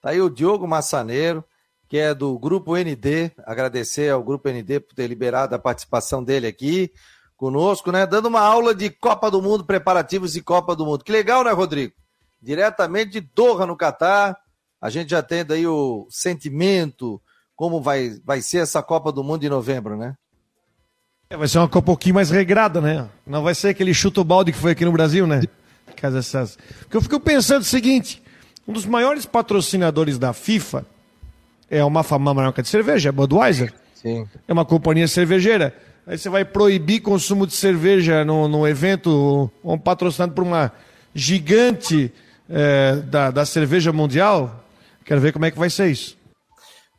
Speaker 1: Tá aí o Diogo Massaneiro, que é do Grupo ND. Agradecer ao Grupo ND por ter liberado a participação dele aqui conosco, né? Dando uma aula de Copa do Mundo, preparativos de Copa do Mundo. Que legal, né, Rodrigo? Diretamente de Doha, no Catar. A gente já tem daí o sentimento, como vai, vai ser essa Copa do Mundo em novembro, né?
Speaker 3: É, vai ser uma Copa um pouquinho mais regrada, né? Não vai ser aquele chuto balde que foi aqui no Brasil, né? Porque eu fico pensando o seguinte: um dos maiores patrocinadores da FIFA é uma famosa marca de cerveja, a Budweiser. Sim. É uma companhia cervejeira. Aí você vai proibir consumo de cerveja no, no evento um patrocinado por uma gigante é, da, da cerveja mundial. Quero ver como é que vai ser isso.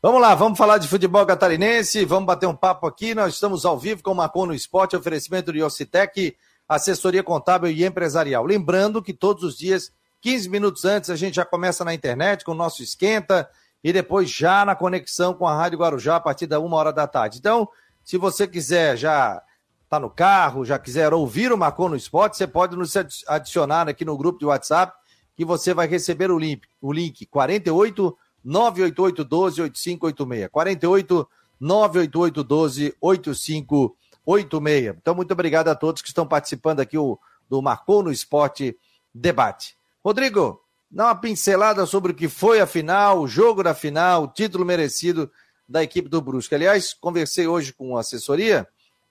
Speaker 1: Vamos lá, vamos falar de futebol catarinense, vamos bater um papo aqui. Nós estamos ao vivo com o Marcon no Esporte, oferecimento de Ocitec, assessoria contábil e empresarial. Lembrando que todos os dias, 15 minutos antes, a gente já começa na internet com o nosso esquenta e depois já na conexão com a Rádio Guarujá a partir da uma hora da tarde. Então, se você quiser já tá no carro, já quiser ouvir o Marcon no Esporte, você pode nos adicionar aqui no grupo de WhatsApp que você vai receber o link, o link 48 988 12 8586. 48 988 12 8586. Então, muito obrigado a todos que estão participando aqui. O do Marcou no Esporte Debate. Rodrigo, dá uma pincelada sobre o que foi a final, o jogo da final, o título merecido da equipe do Brusque. Aliás, conversei hoje com a assessoria,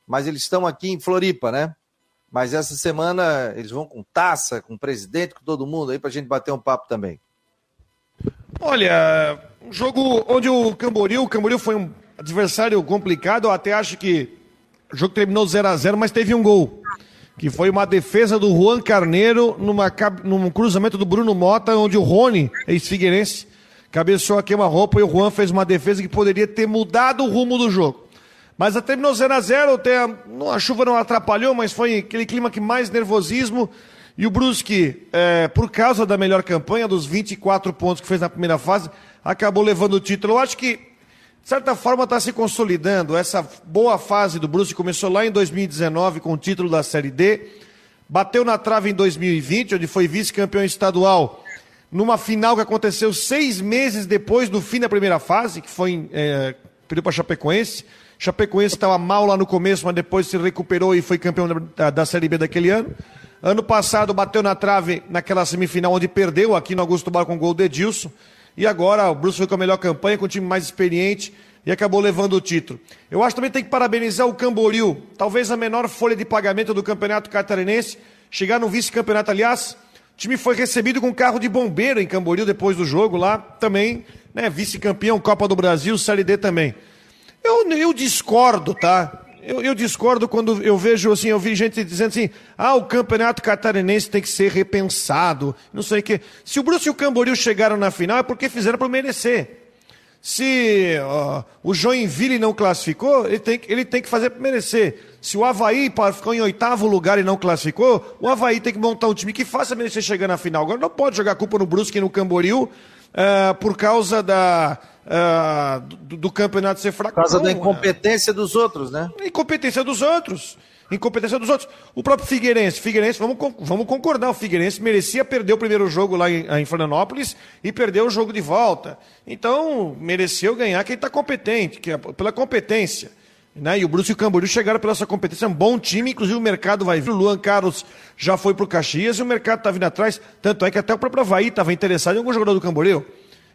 Speaker 1: mas eles estão aqui em Floripa, né? Mas essa semana eles vão com taça, com o presidente, com todo mundo aí para a gente bater um papo também.
Speaker 3: Olha, um jogo onde o Camboriú, o Camboriú foi um adversário complicado, eu até acho que o jogo terminou 0 a 0 mas teve um gol. Que foi uma defesa do Juan Carneiro numa, num cruzamento do Bruno Mota, onde o Rony, ex-figueirense, cabeceou a queima-roupa e o Juan fez uma defesa que poderia ter mudado o rumo do jogo. Mas terminou 0 a 0 até a chuva não atrapalhou, mas foi aquele clima que mais nervosismo. E o Brusque, é, por causa da melhor campanha, dos 24 pontos que fez na primeira fase, acabou levando o título. Eu acho que, de certa forma, está se consolidando. Essa boa fase do Brusque começou lá em 2019 com o título da Série D, bateu na trave em 2020, onde foi vice-campeão estadual, numa final que aconteceu seis meses depois do fim da primeira fase, que foi é, pediu para Chapecoense. Chapecoense estava mal lá no começo, mas depois se recuperou e foi campeão da, da Série B daquele ano. Ano passado bateu na trave naquela semifinal onde perdeu aqui no Augusto Bar com o gol de Edilson. E agora o Bruce foi com a melhor campanha, com o time mais experiente e acabou levando o título. Eu acho que também tem que parabenizar o Camboriú, talvez a menor folha de pagamento do Campeonato Catarinense, chegar no vice-campeonato, aliás, o time foi recebido com carro de bombeiro em Camboriú depois do jogo lá, também, né, vice-campeão, Copa do Brasil, Série D também. Eu, eu discordo, tá? Eu, eu, discordo quando eu vejo assim, eu vi gente dizendo assim, ah, o campeonato catarinense tem que ser repensado, não sei o quê. Se o Bruce e o Camboriú chegaram na final é porque fizeram para merecer. Se uh, o Joinville não classificou, ele tem, ele tem que fazer para merecer. Se o Havaí ficou em oitavo lugar e não classificou, o Havaí tem que montar um time que faça merecer chegar na final. Agora não pode jogar culpa no Brusque e no Camboriú uh, por causa da, uh, do, do, campeonato ser fraco.
Speaker 1: Por causa não, da incompetência dos outros, né?
Speaker 3: Incompetência dos outros. Incompetência dos outros. O próprio Figueirense, Figueirense, vamos, vamos concordar, o Figueirense merecia perder o primeiro jogo lá em, em Florianópolis e perder o jogo de volta. Então, mereceu ganhar quem está competente, que é pela competência. Né? E o Bruce e o Camboriú chegaram pela sua competência, é um bom time, inclusive o mercado vai vir. O Luan Carlos já foi para o Caxias e o mercado está vindo atrás. Tanto é que até o próprio Havaí estava interessado em algum jogador do Camboriú.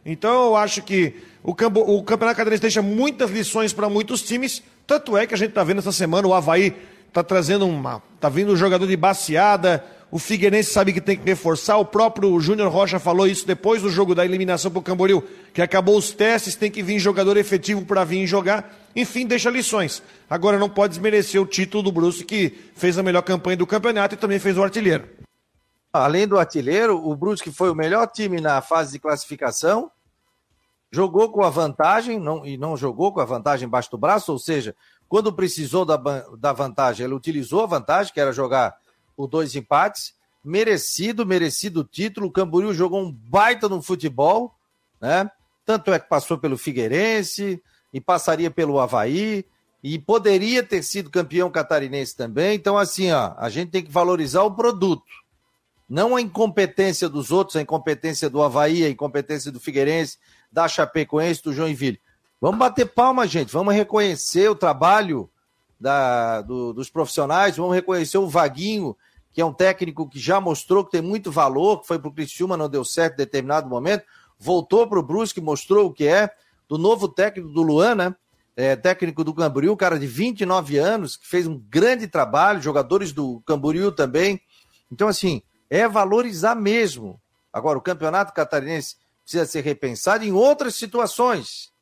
Speaker 3: Então eu acho que o, Cambo, o Campeonato Catarinense deixa muitas lições para muitos times. Tanto é que a gente está vendo essa semana o Havaí está trazendo uma. está vindo um jogador de baseada. O Figueirense sabe que tem que reforçar. O próprio Júnior Rocha falou isso depois do jogo da eliminação para o Camboriú, que acabou os testes, tem que vir jogador efetivo para vir jogar. Enfim, deixa lições. Agora não pode desmerecer o título do Bruce, que fez a melhor campanha do campeonato e também fez o artilheiro.
Speaker 1: Além do artilheiro, o Brusque foi o melhor time na fase de classificação, jogou com a vantagem não, e não jogou com a vantagem embaixo do braço, ou seja, quando precisou da, da vantagem, ele utilizou a vantagem, que era jogar por dois empates. Merecido, merecido o título. O Camboriú jogou um baita no futebol, né? Tanto é que passou pelo Figueirense e passaria pelo Havaí e poderia ter sido campeão catarinense também. Então, assim, ó, a gente tem que valorizar o produto. Não a incompetência dos outros, a incompetência do Havaí, a incompetência do Figueirense, da Chapecoense, do Joinville. Vamos bater palma, gente. Vamos reconhecer o trabalho da, do, dos profissionais. Vamos reconhecer o Vaguinho, que é um técnico que já mostrou que tem muito valor, que foi para o Criciúma, não deu certo em determinado momento. Voltou para o Brusque, mostrou o que é. Do novo técnico do Luan, né? É, técnico do Camboriú, cara de 29 anos, que fez um grande trabalho, jogadores do Camboriú também. Então, assim, é valorizar mesmo. Agora, o campeonato catarinense precisa ser repensado em outras situações,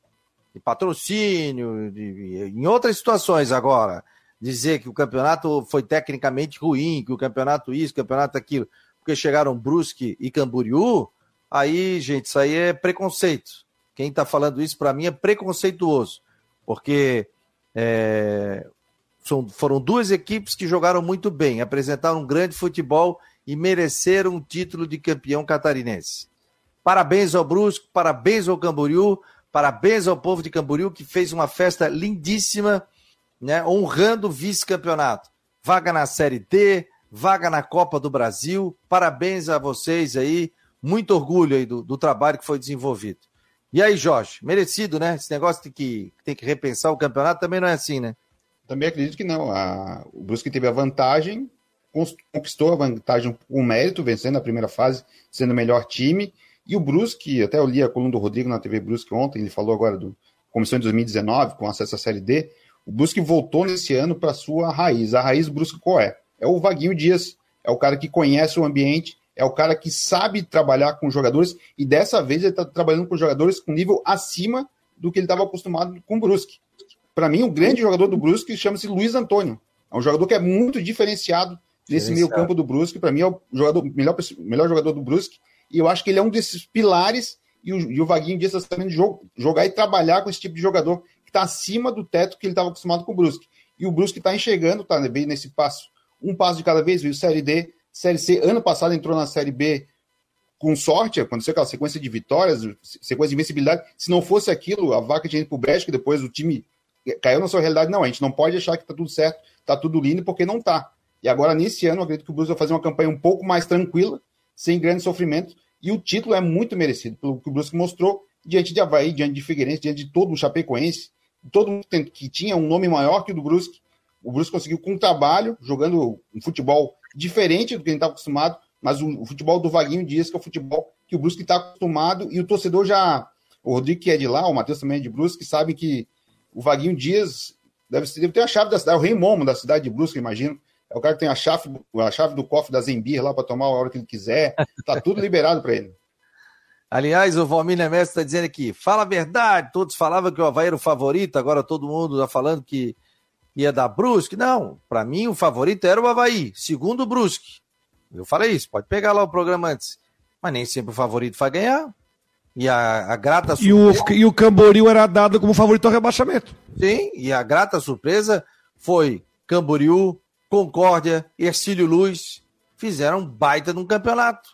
Speaker 1: de patrocínio, de, em outras situações agora. Dizer que o campeonato foi tecnicamente ruim, que o campeonato isso, campeonato aquilo, porque chegaram Brusque e Camboriú, aí, gente, isso aí é preconceito. Quem está falando isso para mim é preconceituoso, porque é, são, foram duas equipes que jogaram muito bem, apresentaram um grande futebol e mereceram o título de campeão catarinense. Parabéns ao Brusco, parabéns ao Camboriú, parabéns ao povo de Camboriú que fez uma festa lindíssima, né, honrando o vice-campeonato. Vaga na Série D, vaga na Copa do Brasil. Parabéns a vocês aí, muito orgulho aí do, do trabalho que foi desenvolvido. E aí, Jorge, merecido, né? Esse negócio de que tem que repensar o campeonato também não é assim, né?
Speaker 4: Também acredito que não. A... O Brusque teve a vantagem, conquistou a vantagem com mérito, vencendo a primeira fase, sendo o melhor time. E o Brusque, até eu li a coluna do Rodrigo na TV Brusque ontem, ele falou agora do comissão de 2019, com acesso à Série D. O Brusque voltou nesse ano para sua raiz. A raiz Brusque qual é? É o Vaguinho Dias, é o cara que conhece o ambiente, é o cara que sabe trabalhar com jogadores, e dessa vez ele está trabalhando com jogadores com nível acima do que ele estava acostumado com o Brusque. Para mim, o grande jogador do Brusque chama-se Luiz Antônio. É um jogador que é muito diferenciado nesse meio campo do Brusque. Para mim, é o jogador, melhor, melhor jogador do Brusque. E eu acho que ele é um desses pilares. E o, e o Vaguinho Dias está sabendo jogar e trabalhar com esse tipo de jogador está acima do teto que ele estava acostumado com o Brusque. E o Brusque está enxergando, está bem nesse passo, um passo de cada vez, viu? Série D, Série C. Ano passado entrou na Série B com sorte, aconteceu aquela sequência de vitórias, sequência de invencibilidade. Se não fosse aquilo, a vaca tinha ido para o Brecht, que depois o time caiu na sua realidade. Não, a gente não pode achar que está tudo certo, está tudo lindo, porque não está. E agora, nesse ano, acredito que o Blues vai fazer uma campanha um pouco mais tranquila, sem grande sofrimento, e o título é muito merecido, pelo que o Brusque mostrou diante de Havaí, diante de Figueirense, diante de todo o Chapecoense, todo mundo que tinha um nome maior que o do Brusque. O Brusque conseguiu com trabalho, jogando um futebol diferente do que a gente estava acostumado, mas o, futebol do Vaguinho Dias, que é o futebol que o Brusque está acostumado, e o torcedor já, o Rodrigo que é de lá, o Matheus também é de Brusque, sabe que o Vaguinho Dias deve, deve ter a chave da cidade, o rei momo da cidade de Brusque, imagino, é o cara que tem a chave, a chave do cofre da Zembir lá para tomar a hora que ele quiser. Tá tudo liberado para ele.
Speaker 1: Aliás, o Valmir Nemes está dizendo aqui: fala a verdade. Todos falavam que o Havaí era o favorito, agora todo mundo está falando que ia dar Brusque. Não, para mim o favorito era o Havaí, segundo o Brusque. Eu falei isso, pode pegar lá o programa antes. Mas nem sempre o favorito vai ganhar. E a, a grata
Speaker 3: surpresa. E o, e o Camboriú era dado como favorito ao rebaixamento.
Speaker 1: Sim, e a grata surpresa foi Camboriú, Concórdia, Ercílio Luz fizeram um baita num campeonato,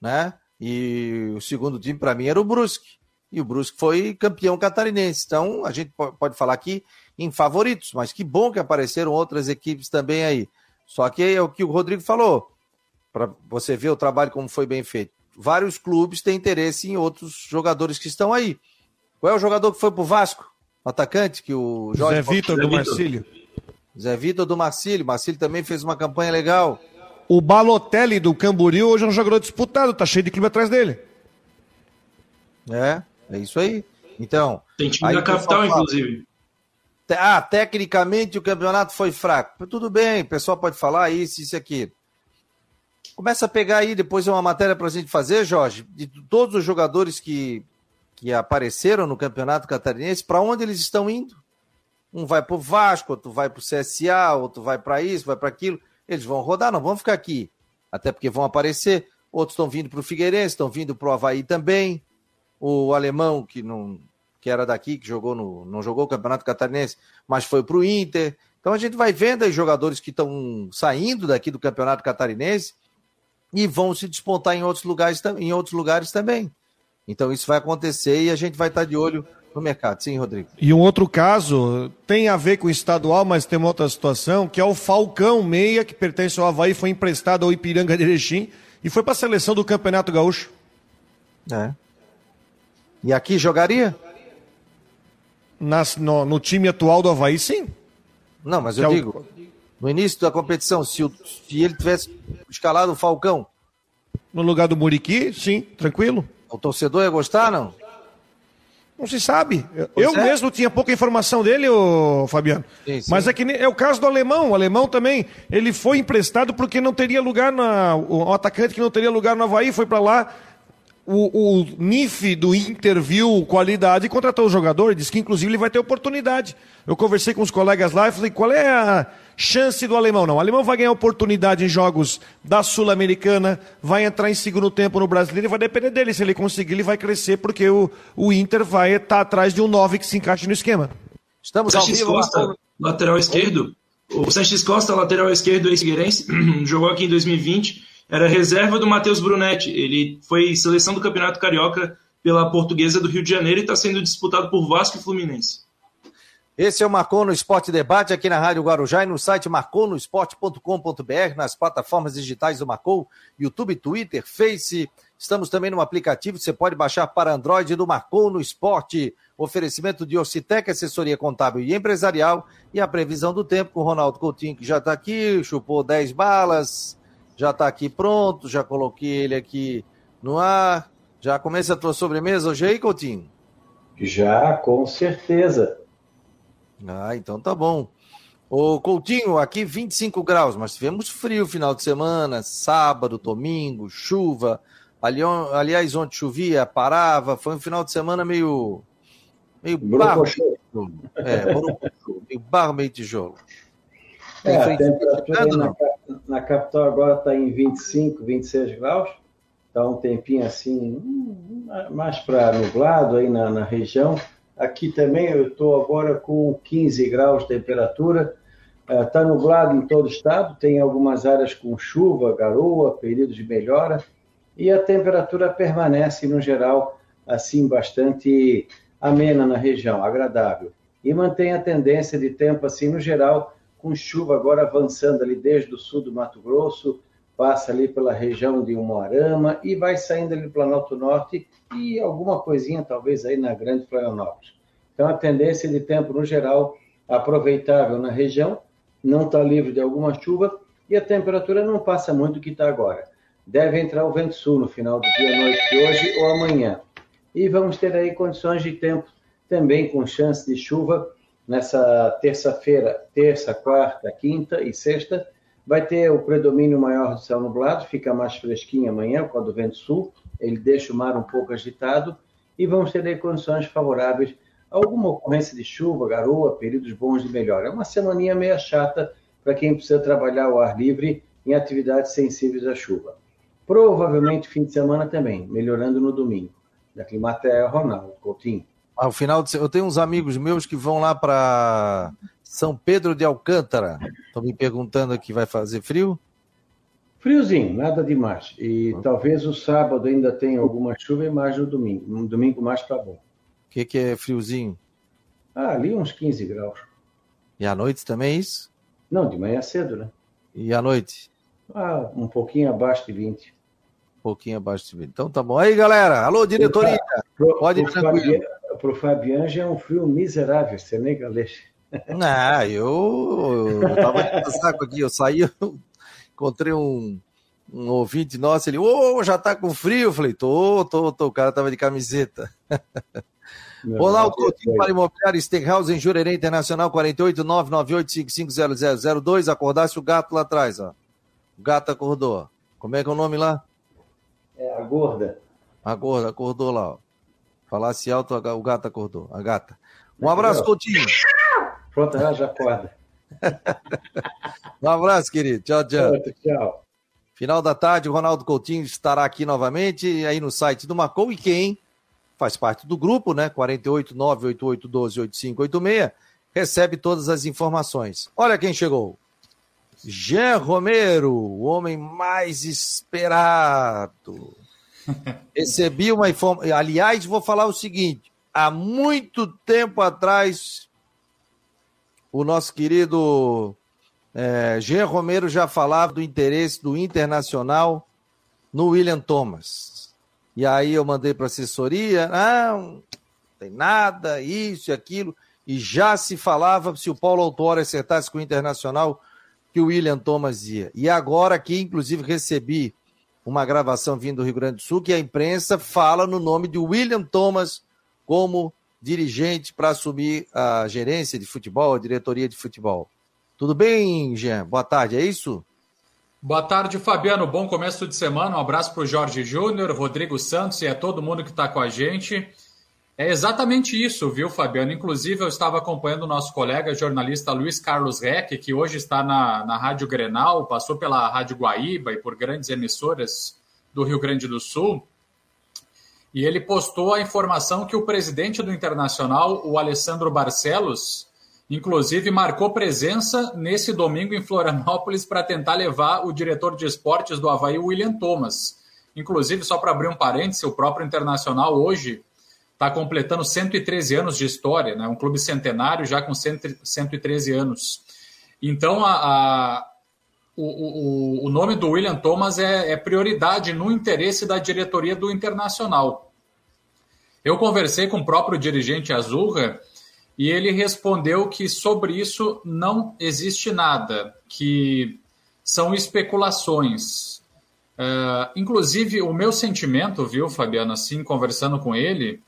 Speaker 1: né? E o segundo time para mim era o Brusque. E o Brusque foi campeão catarinense. Então, a gente pode falar aqui em favoritos, mas que bom que apareceram outras equipes também aí. Só que é o que o Rodrigo falou, para você ver o trabalho como foi bem feito. Vários clubes têm interesse em outros jogadores que estão aí. Qual é o jogador que foi pro Vasco? O atacante que o
Speaker 3: Jorge Zé Vitor do Marcílio.
Speaker 1: Zé Vitor do Marcílio. Marcílio também fez uma campanha legal.
Speaker 3: O Balotelli do Camboriú hoje é um jogador disputado, tá cheio de clube atrás dele.
Speaker 1: É, é isso aí. Então.
Speaker 2: Tem time da capital, inclusive.
Speaker 1: Ah, tecnicamente o campeonato foi fraco. Tudo bem, o pessoal pode falar isso, isso aqui. Começa a pegar aí, depois é uma matéria para a gente fazer, Jorge, de todos os jogadores que, que apareceram no campeonato catarinense, para onde eles estão indo? Um vai para o Vasco, outro vai para o CSA, outro vai para isso, vai para aquilo. Eles vão rodar, não vão ficar aqui. Até porque vão aparecer. Outros estão vindo para o Figueirense, estão vindo para o Havaí também. O alemão, que não que era daqui, que jogou no, não jogou o Campeonato Catarinense, mas foi para o Inter. Então a gente vai vendo aí jogadores que estão saindo daqui do Campeonato Catarinense e vão se despontar em outros lugares, em outros lugares também. Então isso vai acontecer e a gente vai estar de olho no mercado. Sim, Rodrigo.
Speaker 3: E um outro caso tem a ver com o estadual, mas tem uma outra situação, que é o Falcão Meia, que pertence ao Havaí, foi emprestado ao Ipiranga de Erechim e foi para a seleção do Campeonato Gaúcho.
Speaker 1: É. E aqui jogaria?
Speaker 3: Nas, no, no, time atual do Havaí, sim.
Speaker 1: Não, mas eu que digo, é o... no início da competição, se, o, se ele tivesse escalado o Falcão.
Speaker 3: No lugar do Muriqui, sim, tranquilo.
Speaker 1: O torcedor ia gostar, não?
Speaker 3: Não se sabe. Pois eu é. mesmo tinha pouca informação dele, ô, Fabiano. Sim, sim. Mas é que é o caso do alemão. O alemão também, ele foi emprestado porque não teria lugar na. O atacante que não teria lugar no Havaí foi para lá. O, o NIF do Inter viu qualidade e contratou o jogador. Disse que inclusive ele vai ter oportunidade. Eu conversei com os colegas lá e falei: qual é a chance do alemão. Não, o alemão vai ganhar oportunidade em jogos da Sul-Americana, vai entrar em segundo tempo no brasileiro e vai depender dele. Se ele conseguir, ele vai crescer, porque o, o Inter vai estar tá atrás de um 9 que se encaixe no esquema.
Speaker 2: Estamos ao vivo. Costa, lateral esquerdo. O Sanches Costa, lateral esquerdo ex-gueirense, jogou aqui em 2020. Era reserva do Matheus Brunetti. Ele foi seleção do Campeonato Carioca pela Portuguesa do Rio de Janeiro e está sendo disputado por Vasco e Fluminense.
Speaker 1: Esse é o Marcou no Esporte Debate aqui na Rádio Guarujá e no site marconosport.com.br, nas plataformas digitais do Marcou, YouTube, Twitter, Face. Estamos também no aplicativo, você pode baixar para Android do Marcou no Esporte. Oferecimento de Ocitec, assessoria contábil e empresarial. E a previsão do tempo com o Ronaldo Coutinho, que já está aqui, chupou 10 balas, já está aqui pronto, já coloquei ele aqui no ar. Já começa a tua sobremesa hoje aí, Coutinho?
Speaker 7: Já, com certeza.
Speaker 1: Ah, então tá bom. Ô Coutinho, aqui 25 graus, mas tivemos frio final de semana, sábado, domingo, chuva. Ali, aliás, ontem chovia, parava, foi um final de semana meio. meio barro. É, meio barro, meio tijolo.
Speaker 7: É, a temperatura na, na, capital agora está em 25, 26 graus. Está um tempinho assim, hum, mais para nublado aí na, na região. Aqui também eu estou agora com 15 graus de temperatura. Está é, nublado em todo o estado, tem algumas áreas com chuva, garoa, períodos de melhora, e a temperatura permanece, no geral, assim, bastante amena na região, agradável. E mantém a tendência de tempo, assim, no geral, com chuva agora avançando ali desde o sul do Mato Grosso, passa ali pela região de Umuarama e vai saindo ali do Planalto Norte e alguma coisinha talvez aí na Grande Florianópolis. Então a tendência de tempo no geral aproveitável na região, não está livre de alguma chuva e a temperatura não passa muito do que está agora. Deve entrar o vento sul no final do dia, noite de hoje ou amanhã. E vamos ter aí condições de tempo também com chance de chuva nessa terça-feira, terça, quarta, quinta e sexta. Vai ter o predomínio maior do céu nublado, fica mais fresquinho amanhã com o vento sul, ele deixa o mar um pouco agitado e vamos ter condições favoráveis alguma ocorrência de chuva, garoa, períodos bons de melhora. É uma semaninha meio chata para quem precisa trabalhar ao ar livre em atividades sensíveis à chuva. Provavelmente fim de semana também, melhorando no domingo. Da Climatea, Ronaldo Coutinho.
Speaker 1: Ao final de... Eu tenho uns amigos meus que vão lá para São Pedro de Alcântara. Estão me perguntando aqui, vai fazer frio?
Speaker 7: Friozinho, nada demais. E hum. talvez o sábado ainda tenha alguma chuva e mais no domingo. No domingo mais para bom.
Speaker 1: O que, que é friozinho?
Speaker 7: Ah, ali uns 15 graus.
Speaker 1: E à noite também é isso?
Speaker 7: Não, de manhã cedo, né?
Speaker 1: E à noite?
Speaker 7: Ah, um pouquinho abaixo de 20.
Speaker 1: Um pouquinho abaixo de 20. Então tá bom. Aí, galera. Alô, diretoria.
Speaker 7: Pode ir tranquilo. Para o já é um frio miserável, você nem galeixo.
Speaker 1: Não, eu, eu tava de saco aqui, eu saí, eu encontrei um, um ouvinte nosso, ele, ô, oh, já tá com frio? Eu falei, tô, tô, tô, o cara tava de camiseta. Ronaldo Coutinho para Imobiliário Stenhouse em Jurerê Internacional 48998550002. Acordasse o gato lá atrás, ó. O gato acordou. Como é que é o nome lá?
Speaker 7: É a gorda.
Speaker 1: A gorda acordou lá, ó. Falasse alto, o gato acordou. A gata. Um abraço, Coutinho.
Speaker 7: Pronto, ela já acorda.
Speaker 1: um abraço, querido. Tchau, tchau.
Speaker 7: Tchau.
Speaker 1: Final da tarde, o Ronaldo Coutinho estará aqui novamente, aí no site do Marcou. E quem faz parte do grupo, né? 48988128586, recebe todas as informações. Olha quem chegou. Jean Romero, o homem mais esperado. Recebi uma informação. Aliás, vou falar o seguinte: há muito tempo atrás, o nosso querido é, Jean Romero já falava do interesse do Internacional no William Thomas. E aí eu mandei para a assessoria, não, tem nada, isso e aquilo. E já se falava, se o Paulo Autori acertasse com o Internacional, que o William Thomas ia. E agora aqui, inclusive, recebi uma gravação vindo do Rio Grande do Sul, que a imprensa fala no nome de William Thomas como dirigente para assumir a gerência de futebol, a diretoria de futebol. Tudo bem, Jean? Boa tarde, é isso?
Speaker 8: Boa tarde, Fabiano. Bom começo de semana. Um abraço para o Jorge Júnior, Rodrigo Santos e a todo mundo que está com a gente. É exatamente isso, viu, Fabiano? Inclusive, eu estava acompanhando o nosso colega jornalista Luiz Carlos Reck, que hoje está na, na Rádio Grenal, passou pela Rádio Guaíba e por grandes emissoras do Rio Grande do Sul. E ele postou a informação que o presidente do Internacional, o Alessandro Barcelos, Inclusive, marcou presença nesse domingo em Florianópolis para tentar levar o diretor de esportes do Havaí, William Thomas. Inclusive, só para abrir um parêntese, o próprio Internacional hoje está completando 113 anos de história, né? um clube centenário já com 113 anos. Então, a, a o, o, o, nome do William Thomas é, é prioridade no interesse da diretoria do Internacional. Eu conversei com o próprio dirigente Azurra e ele respondeu que sobre isso não existe nada, que são especulações. Uh, inclusive, o meu sentimento, viu, Fabiano, assim, conversando com ele,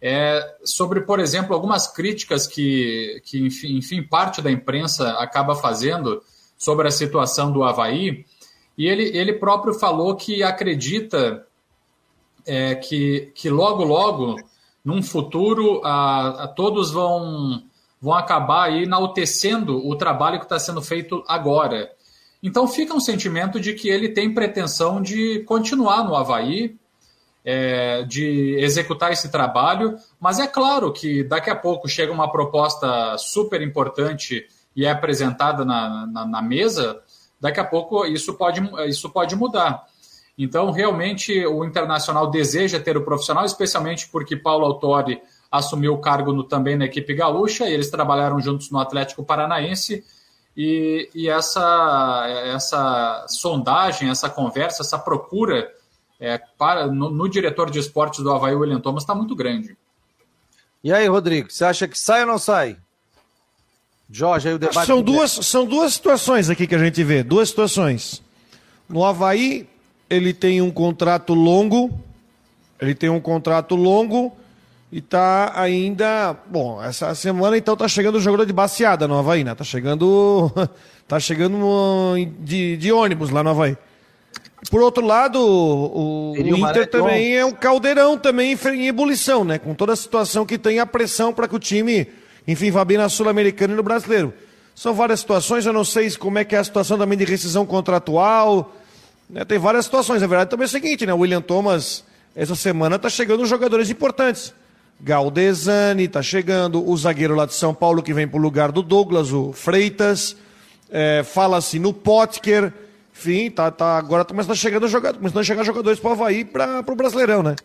Speaker 8: é sobre, por exemplo, algumas críticas que, que enfim, enfim, parte da imprensa acaba fazendo sobre a situação do Havaí. E ele, ele próprio falou que acredita é, que, que logo, logo, num futuro, a, a todos vão, vão acabar aí enaltecendo o trabalho que está sendo feito agora. Então fica um sentimento de que ele tem pretensão de continuar no Havaí, é, de executar esse trabalho, mas é claro que daqui a pouco chega uma proposta super importante e é apresentada na, na, na mesa, daqui a pouco isso pode, isso pode mudar. Então, realmente, o Internacional deseja ter o profissional, especialmente porque Paulo Autori assumiu o cargo no, também na equipe gaúcha, e eles trabalharam juntos no Atlético Paranaense, e, e essa, essa sondagem, essa conversa, essa procura é, para no, no, diretor de esportes do Havaí, William Thomas, está muito grande.
Speaker 1: E aí, Rodrigo, você acha que sai ou não sai?
Speaker 3: Jorge, aí o debate. São duas, são duas situações aqui que a gente vê, duas situações. No Havaí, ele tem um contrato longo, ele tem um contrato longo e tá ainda. Bom, essa semana então tá chegando o jogador de baseada no Havaí, né? Tá chegando. tá chegando de, de ônibus lá no Havaí. Por outro lado, o, o Inter também é um caldeirão também em ebulição, né? Com toda a situação que tem, a pressão para que o time, enfim, vá bem na Sul-Americana e no Brasileiro. São várias situações, eu não sei como é que é a situação também de rescisão contratual. Né? Tem várias situações. A verdade também é o seguinte, né? O William Thomas, essa semana, tá chegando jogadores importantes. Galdesani está chegando, o zagueiro lá de São Paulo que vem para o lugar do Douglas, o Freitas. É, Fala-se no Potker. Enfim, tá, tá, agora tá começando a, chegando jogador, começando a chegar jogadores para o Havaí para o Brasileirão, né?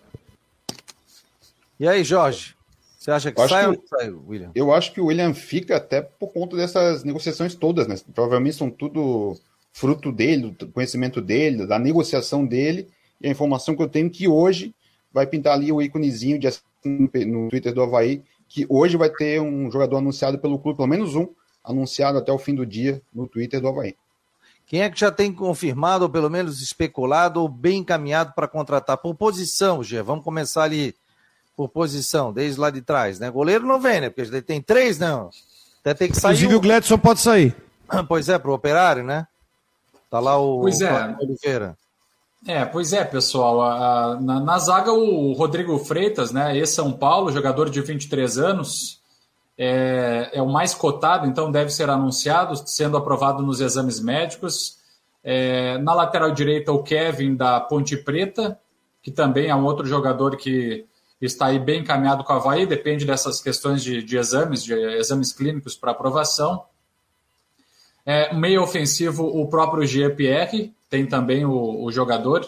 Speaker 1: E aí, Jorge? Você acha que sai que, ou sai,
Speaker 4: William? Eu acho que o William fica até por conta dessas negociações todas, né? Provavelmente são tudo fruto dele, do conhecimento dele, da negociação dele, e a informação que eu tenho que hoje vai pintar ali o íconezinho de no Twitter do Havaí que hoje vai ter um jogador anunciado pelo clube, pelo menos um, anunciado até o fim do dia no Twitter do Havaí.
Speaker 1: Quem é que já tem confirmado, ou pelo menos especulado, ou bem encaminhado para contratar? Por posição, Gê. Vamos começar ali por posição, desde lá de trás, né? Goleiro não vem, né? Porque tem três, não. Até tem que sair.
Speaker 3: Inclusive um. o Gledson pode sair.
Speaker 1: Pois é, pro operário, né? Tá lá o,
Speaker 8: pois é. Oliveira. É, pois é, pessoal. A, a, na, na, zaga, o Rodrigo Freitas, né, ex-São Paulo, jogador de 23 anos, é, é, o mais cotado, então deve ser anunciado, sendo aprovado nos exames médicos. É, na lateral direita, o Kevin da Ponte Preta, que também é um outro jogador que está aí bem encaminhado com a Havaí, depende dessas questões de, de exames, de exames clínicos para aprovação. É, meio ofensivo, o próprio GPR, tem também o, o jogador,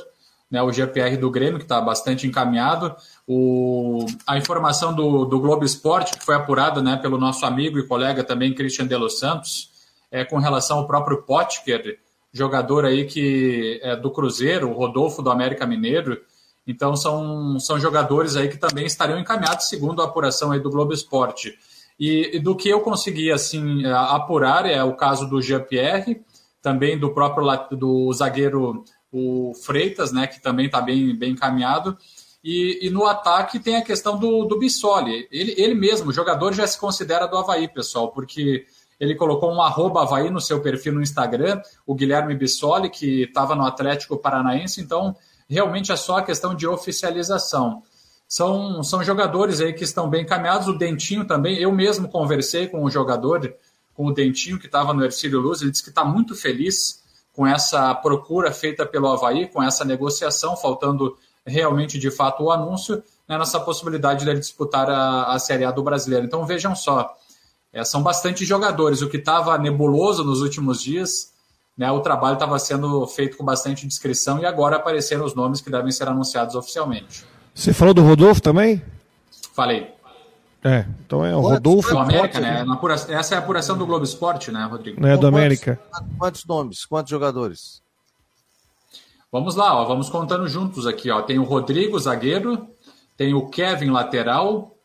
Speaker 8: né, o GPR do Grêmio, que está bastante encaminhado. O, a informação do, do Globo Esporte, que foi apurada né, pelo nosso amigo e colega também, Christian de Los Santos, é, com relação ao próprio Potker, jogador aí que é do Cruzeiro, o Rodolfo do América Mineiro. Então são, são jogadores aí que também estariam encaminhados, segundo a apuração aí do Globo Esporte. E, e, do que eu consegui assim apurar é o caso do Jean-Pierre, também do próprio do zagueiro o Freitas, né, que também está bem, bem encaminhado. E, e, no ataque tem a questão do, do Bissoli. Ele, ele mesmo, o jogador, já se considera do Havaí, pessoal, porque ele colocou um arroba Havaí no seu perfil no Instagram, o Guilherme Bissoli, que estava no Atlético Paranaense, então realmente é só a questão de oficialização são, são jogadores aí que estão bem encaminhados. O Dentinho também, eu mesmo conversei com o jogador, com o Dentinho, que estava no Ercílio Luz, ele disse que está muito feliz com essa procura feita pelo Havaí, com essa negociação, faltando realmente de fato o anúncio, né, nessa possibilidade de disputar a, a Série A do Brasileiro. Então vejam só, é, são bastante jogadores. O que estava nebuloso nos últimos dias, né, o trabalho estava sendo feito com bastante discrição e agora apareceram os nomes que devem ser anunciados oficialmente.
Speaker 3: Você falou do Rodolfo também?
Speaker 8: Falei.
Speaker 3: É, então é o Rodolfo.
Speaker 8: Do América, né? Essa é a apuração do Globo Esporte, né, Rodrigo?
Speaker 3: É, do América.
Speaker 1: Quantos, quantos nomes? Quantos jogadores?
Speaker 8: Vamos lá, ó, vamos contando juntos aqui. Ó. Tem o Rodrigo, zagueiro. tem o Kevin lateral,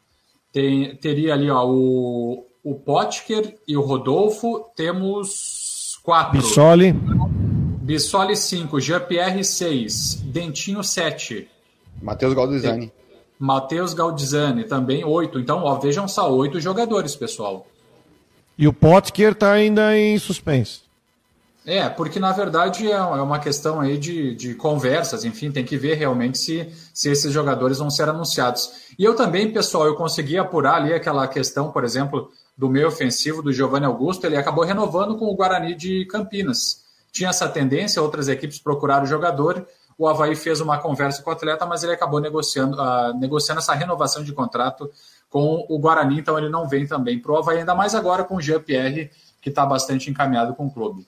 Speaker 8: tem, teria ali ó, o, o Potker e o Rodolfo, temos quatro.
Speaker 3: Bissoli.
Speaker 8: Bissoli 5, Jean-Pierre 6, Dentinho 7.
Speaker 4: Matheus Galdizani.
Speaker 8: Matheus Galdizani também 8. Então, ó, vejam só, oito jogadores, pessoal.
Speaker 3: E o Potker está ainda em suspenso.
Speaker 8: É, porque na verdade é, é uma questão aí de, de conversas, enfim, tem que ver realmente se, se esses jogadores vão ser anunciados. E eu também, pessoal, eu consegui apurar ali aquela questão, por exemplo, do meio ofensivo do Giovanni Augusto, ele acabou renovando com o Guarani de Campinas tinha essa tendência, outras equipes procuraram o jogador. O Havaí fez uma conversa com o atleta, mas ele acabou negociando, uh, negociando essa renovação de contrato com o Guarani, então ele não vem também para o Havaí, ainda mais agora com o Jean-Pierre, que está bastante encaminhado com o clube.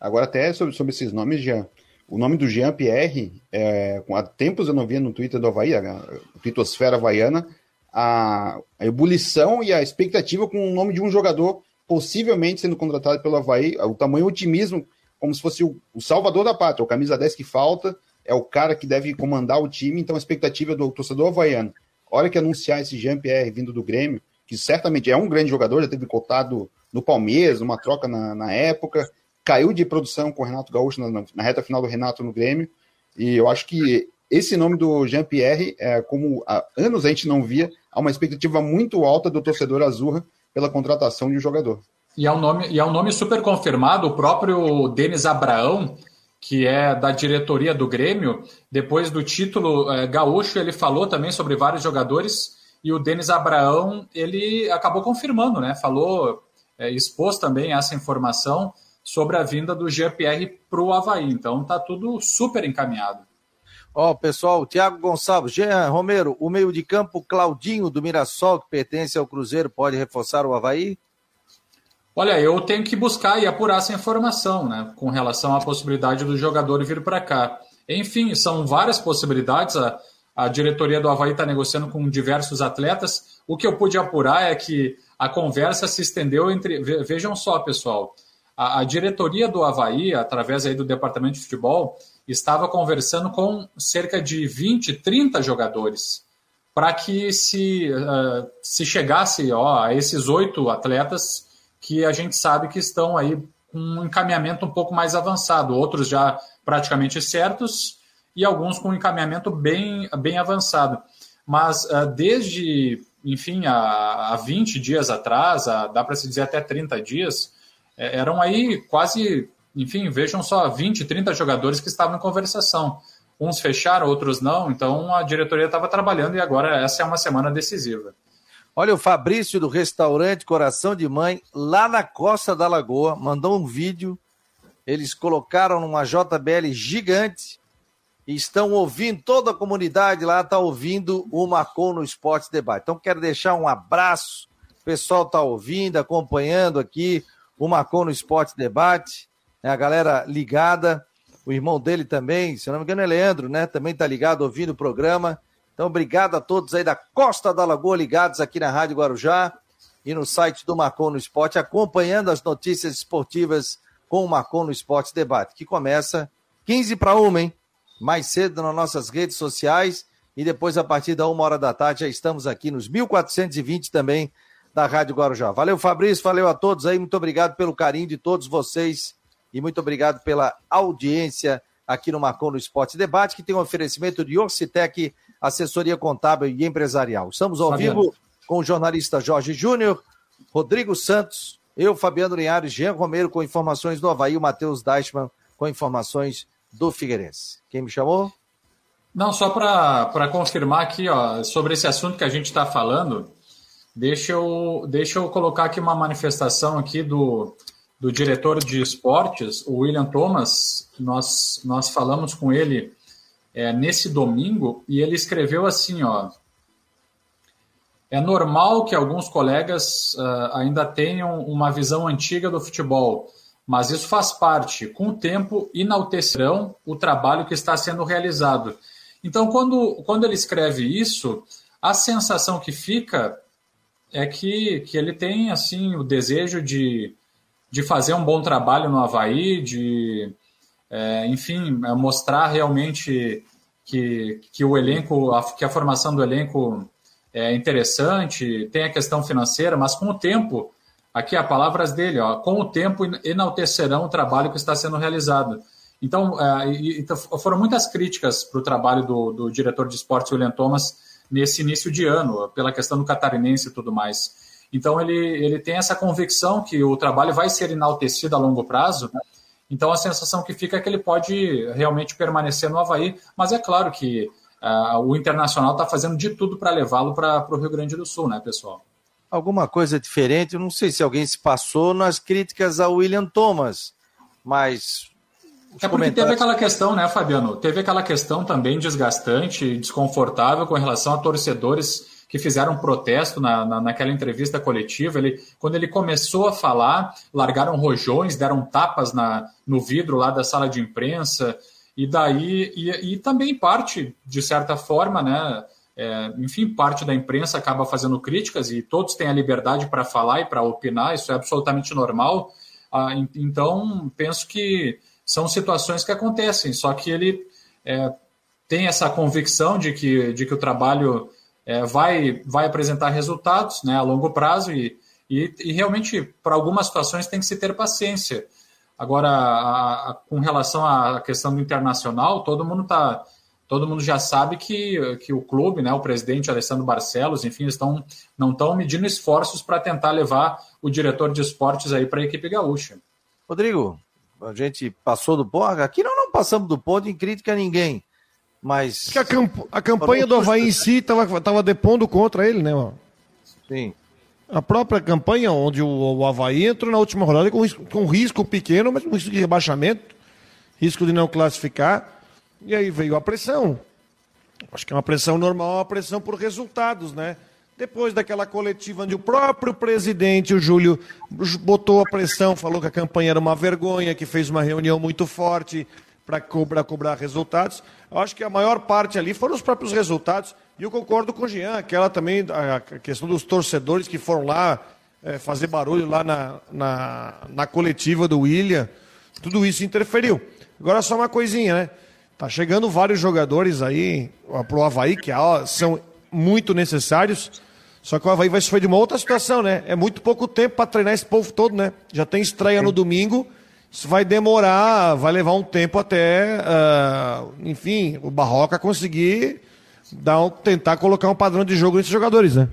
Speaker 4: Agora, até sobre, sobre esses nomes, Jean, o nome do Jean-Pierre, é, há tempos eu não via no Twitter do Havaí, a, a Twittosfera Havaiana, a, a, ebulição e a expectativa com o nome de um jogador possivelmente sendo contratado pelo Havaí, o tamanho otimismo como se fosse o, o salvador da pátria, o camisa 10 que falta, é o cara que deve comandar o time, então a expectativa do torcedor havaiano, hora que anunciar esse Jean-Pierre vindo do Grêmio, que certamente é um grande jogador, já teve cotado no Palmeiras, numa troca na, na época, caiu de produção com o Renato Gaúcho na, na, reta final do Renato no Grêmio, e eu acho que esse nome do Jean-Pierre, é, como há anos a gente não via, há uma expectativa muito alta do torcedor azurra pela contratação de um jogador.
Speaker 8: E é um nome, e é um nome super confirmado. O próprio Denis Abraão, que é da diretoria do Grêmio, depois do título é, gaúcho, ele falou também sobre vários jogadores. E o Denis Abraão, ele acabou confirmando, né? Falou, é, expôs também essa informação sobre a vinda do GPR para o Havaí. Então tá tudo super encaminhado.
Speaker 1: Ó, oh, pessoal, Thiago Gonçalves, Jean Romero, o meio de campo Claudinho do Mirassol, que pertence ao Cruzeiro, pode reforçar o Havaí?
Speaker 8: Olha, eu tenho que buscar e apurar essa informação, né, com relação à possibilidade do jogador vir para cá. Enfim, são várias possibilidades. A, a diretoria do Havaí está negociando com diversos atletas. O que eu pude apurar é que a conversa se estendeu entre. Vejam só, pessoal. A, a diretoria do Havaí, através aí do departamento de futebol, estava conversando com cerca de 20, 30 jogadores para que se, uh, se chegasse ó, a esses oito atletas que a gente sabe que estão aí com um encaminhamento um pouco mais avançado, outros já praticamente certos e alguns com um encaminhamento bem, bem avançado. Mas uh, desde, enfim, há, há 20 dias atrás, dá para se dizer até 30 dias, é, eram aí quase, enfim, vejam só, 20, 30 jogadores que estavam em conversação. Uns fecharam, outros não, então a diretoria estava trabalhando e agora essa é uma semana decisiva.
Speaker 1: Olha, o Fabrício do restaurante Coração de Mãe, lá na Costa da Lagoa, mandou um vídeo. Eles colocaram numa JBL gigante e estão ouvindo, toda a comunidade lá está ouvindo o Marcon no Esporte Debate. Então, quero deixar um abraço. O pessoal está ouvindo, acompanhando aqui o Marcon no Esporte Debate. É a galera ligada. O irmão dele também, se não me engano, é Leandro, né? Também está ligado ouvindo o programa. Então, obrigado a todos aí da Costa da Lagoa ligados aqui na Rádio Guarujá e no site do Marcon no Esporte, acompanhando as notícias esportivas com o Marcon no Esporte Debate, que começa 15 para uma, hein? Mais cedo nas nossas redes sociais e depois, a partir da uma hora da tarde, já estamos aqui nos 1420 também da Rádio Guarujá. Valeu, Fabrício, valeu a todos aí, muito obrigado pelo carinho de todos vocês e muito obrigado pela audiência aqui no Marcon no Esporte Debate, que tem um oferecimento de Orcitec assessoria contábil e empresarial. Estamos ao Fabiano. vivo com o jornalista Jorge Júnior, Rodrigo Santos, eu, Fabiano Linhares, Jean Romero com informações do Havaí, o Matheus Deichmann com informações do Figueirense. Quem me chamou?
Speaker 8: Não, só para confirmar aqui, ó, sobre esse assunto que a gente está falando, deixa eu, deixa eu colocar aqui uma manifestação aqui do, do diretor de esportes, o William Thomas. Nós, nós falamos com ele é, nesse domingo e ele escreveu assim, ó. É normal que alguns colegas uh, ainda tenham uma visão antiga do futebol, mas isso faz parte. Com o tempo, enaltecerão o trabalho que está sendo realizado. Então, quando, quando ele escreve isso, a sensação que fica é que, que ele tem assim o desejo de, de fazer um bom trabalho no Havaí, de, é, enfim, é, mostrar realmente que, que o elenco, a, que a formação do elenco é interessante, tem a questão financeira, mas com o tempo, aqui há palavras dele, ó, com o tempo enaltecerão o trabalho que está sendo realizado. Então, é, e, foram muitas críticas para o trabalho do, do, diretor de esportes, William Thomas, nesse início de ano, pela questão do catarinense e tudo mais. Então, ele, ele tem essa convicção que o trabalho vai ser enaltecido a longo prazo. Então, a sensação que fica é que ele pode realmente permanecer no Havaí, mas é claro que uh, o Internacional está fazendo de tudo para levá-lo para o Rio Grande do Sul, né, pessoal?
Speaker 1: Alguma coisa diferente, eu não sei se alguém se passou nas críticas ao William Thomas, mas
Speaker 8: é porque teve aquela questão, né, Fabiano? Teve aquela questão também desgastante, desconfortável com relação a torcedores que fizeram protesto na, na, naquela entrevista coletiva. Ele, quando ele começou a falar, largaram rojões, deram tapas na, no vidro lá da sala de imprensa, e daí, e, e também parte, de certa forma, né, é, enfim, parte da imprensa acaba fazendo críticas e todos têm a liberdade para falar e para opinar, isso é absolutamente normal. Ah, então, penso que são situações que acontecem, só que ele é, tem essa convicção de que, de que o trabalho é, vai, vai apresentar resultados né, a longo prazo e, e, e realmente, para algumas situações, tem que se ter paciência. Agora, a, a, com relação à questão do internacional, todo mundo tá, todo mundo já sabe que, que o clube, né, o presidente Alessandro Barcelos, enfim, estão, não estão medindo esforços para tentar levar o diretor de esportes aí para a equipe gaúcha.
Speaker 1: Rodrigo, a gente passou do ponto. Aqui nós não passamos do ponto em crítica a ninguém. Mas.
Speaker 3: Que a, camp a campanha do Havaí em si estava tava depondo contra ele, né, mano?
Speaker 1: Sim.
Speaker 3: A própria campanha, onde o, o Havaí entrou na última rodada com, com risco pequeno, mas com risco de rebaixamento, risco de não classificar. E aí veio a pressão. Acho que é uma pressão normal, uma pressão por resultados, né? Depois daquela coletiva onde o próprio presidente, o Júlio, botou a pressão, falou que a campanha era uma vergonha, que fez uma reunião muito forte para cobrar, cobrar resultados. Eu acho que a maior parte ali foram os próprios resultados. E eu concordo com o Jean, aquela também, a questão dos torcedores que foram lá é, fazer barulho lá na, na, na coletiva do William. Tudo isso interferiu. Agora só uma coisinha, né? Tá chegando vários jogadores aí pro Havaí, que são muito necessários. Só que o Havaí vai sofrer de uma outra situação, né? É muito pouco tempo para treinar esse povo todo, né? Já tem estreia no domingo. Isso vai demorar, vai levar um tempo até, uh, enfim, o Barroca conseguir dar um, tentar colocar um padrão de jogo nesses jogadores, né?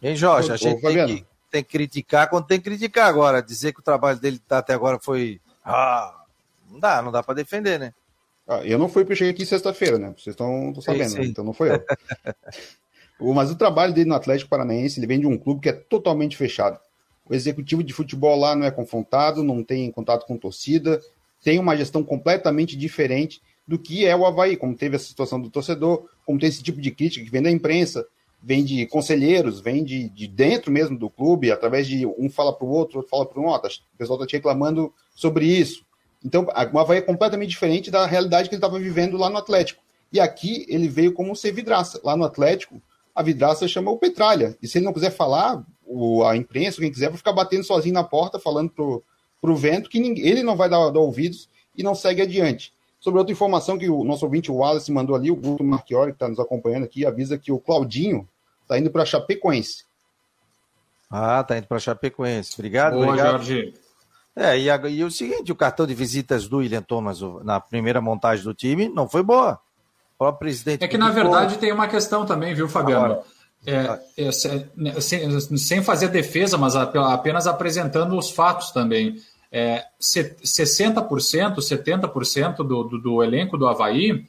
Speaker 1: Hein, Jorge? A gente tem que, tem que criticar quando tem que criticar agora. Dizer que o trabalho dele tá até agora foi. Ah, não dá, não dá para defender, né?
Speaker 4: Ah, eu não fui porque eu cheguei aqui sexta-feira, né? Vocês estão sabendo, sim, sim. Né? então não foi eu. Mas o trabalho dele no Atlético Paranaense, ele vem de um clube que é totalmente fechado. O executivo de futebol lá não é confrontado, não tem contato com torcida, tem uma gestão completamente diferente do que é o Havaí, como teve a situação do torcedor, como tem esse tipo de crítica que vem da imprensa, vem de conselheiros, vem de, de dentro mesmo do clube, através de um fala para o outro, outro fala para o outro. O pessoal está te reclamando sobre isso. Então, o Havaí é completamente diferente da realidade que ele estava vivendo lá no Atlético. E aqui ele veio como ser vidraça. Lá no Atlético, a vidraça chama o Petralha. E se ele não quiser falar, o, a imprensa, quem quiser, vai ficar batendo sozinho na porta, falando pro, pro vento que ninguém, ele não vai dar, dar, ouvidos e não segue adiante. Sobre outra informação que o nosso ouvinte, o Wallace, mandou ali, o Guto Marchiori, que está nos acompanhando aqui, avisa que o Claudinho está indo para Chapecoense.
Speaker 1: Ah, tá indo para Chapecoense. Obrigado, Boa, obrigado. Jorge. É, e, a, e, o seguinte, o cartão de visitas do William Thomas na primeira montagem do time não foi boa próprio presidente.
Speaker 8: É que, na verdade, tem uma questão também, viu, Fabiano? É, é, né, sem, sem, fazer defesa, mas apenas apresentando os fatos também. É, 60%, 70% do, do, do, elenco do Havaí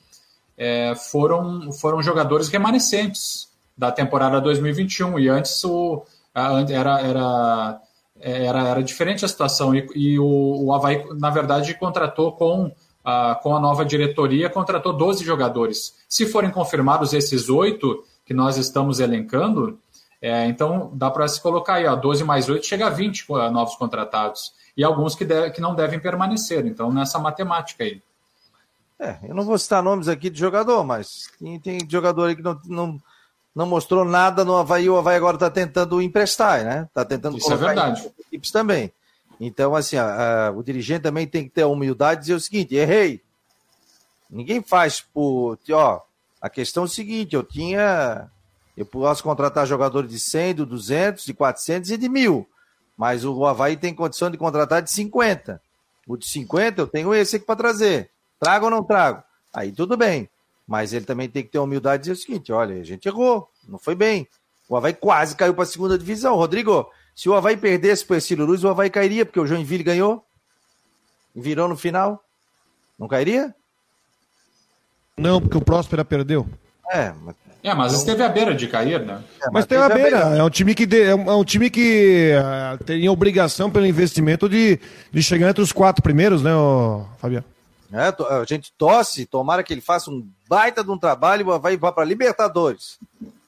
Speaker 8: é, foram, foram jogadores remanescentes da temporada 2021. E antes o, era, era, era, era diferente a situação. E, e o, o Havaí, na verdade, contratou com ah, com a nova diretoria, contratou 12 jogadores. Se forem confirmados esses oito que nós estamos elencando, é, então dá para se colocar aí, ó, 12 mais 8 chega a 20 novos contratados. E alguns que, deve, que não devem permanecer. Então, nessa matemática aí.
Speaker 1: É, eu não vou citar nomes aqui de jogador, mas tem, tem jogador aí que não, não, não mostrou nada no Havaí. O Havaí agora está tentando emprestar, né? Está tentando
Speaker 8: Isso é verdade.
Speaker 1: equipes também. Então, assim, a, a, o dirigente também tem que ter a humildade de dizer o seguinte: errei. Ninguém faz por. Ó, A questão é o seguinte, eu tinha... Eu posso contratar jogadores de 100, de 200, de 400 e de mil. Mas o Havaí tem condição de contratar de 50. O de 50 eu tenho esse aqui para trazer. Trago ou não trago? Aí tudo bem. Mas ele também tem que ter a humildade de dizer o seguinte: olha, a gente errou, não foi bem. O Havaí quase caiu para a segunda divisão. Rodrigo, se o Havaí perdesse para o Ercílio Luz, o Havaí cairia, porque o Joinville ganhou. E virou no final. Não cairia?
Speaker 3: Não, porque o Próspera perdeu.
Speaker 8: É, mas, é, mas esteve à beira de cair, né?
Speaker 3: É, mas, mas teve à beira. beira. É um time que, de, é um é time que uh, tem obrigação pelo investimento de, de chegar entre os quatro primeiros, né, Fabiano?
Speaker 1: É, a gente torce, tomara que ele faça um baita de um trabalho e vai, vai para Libertadores.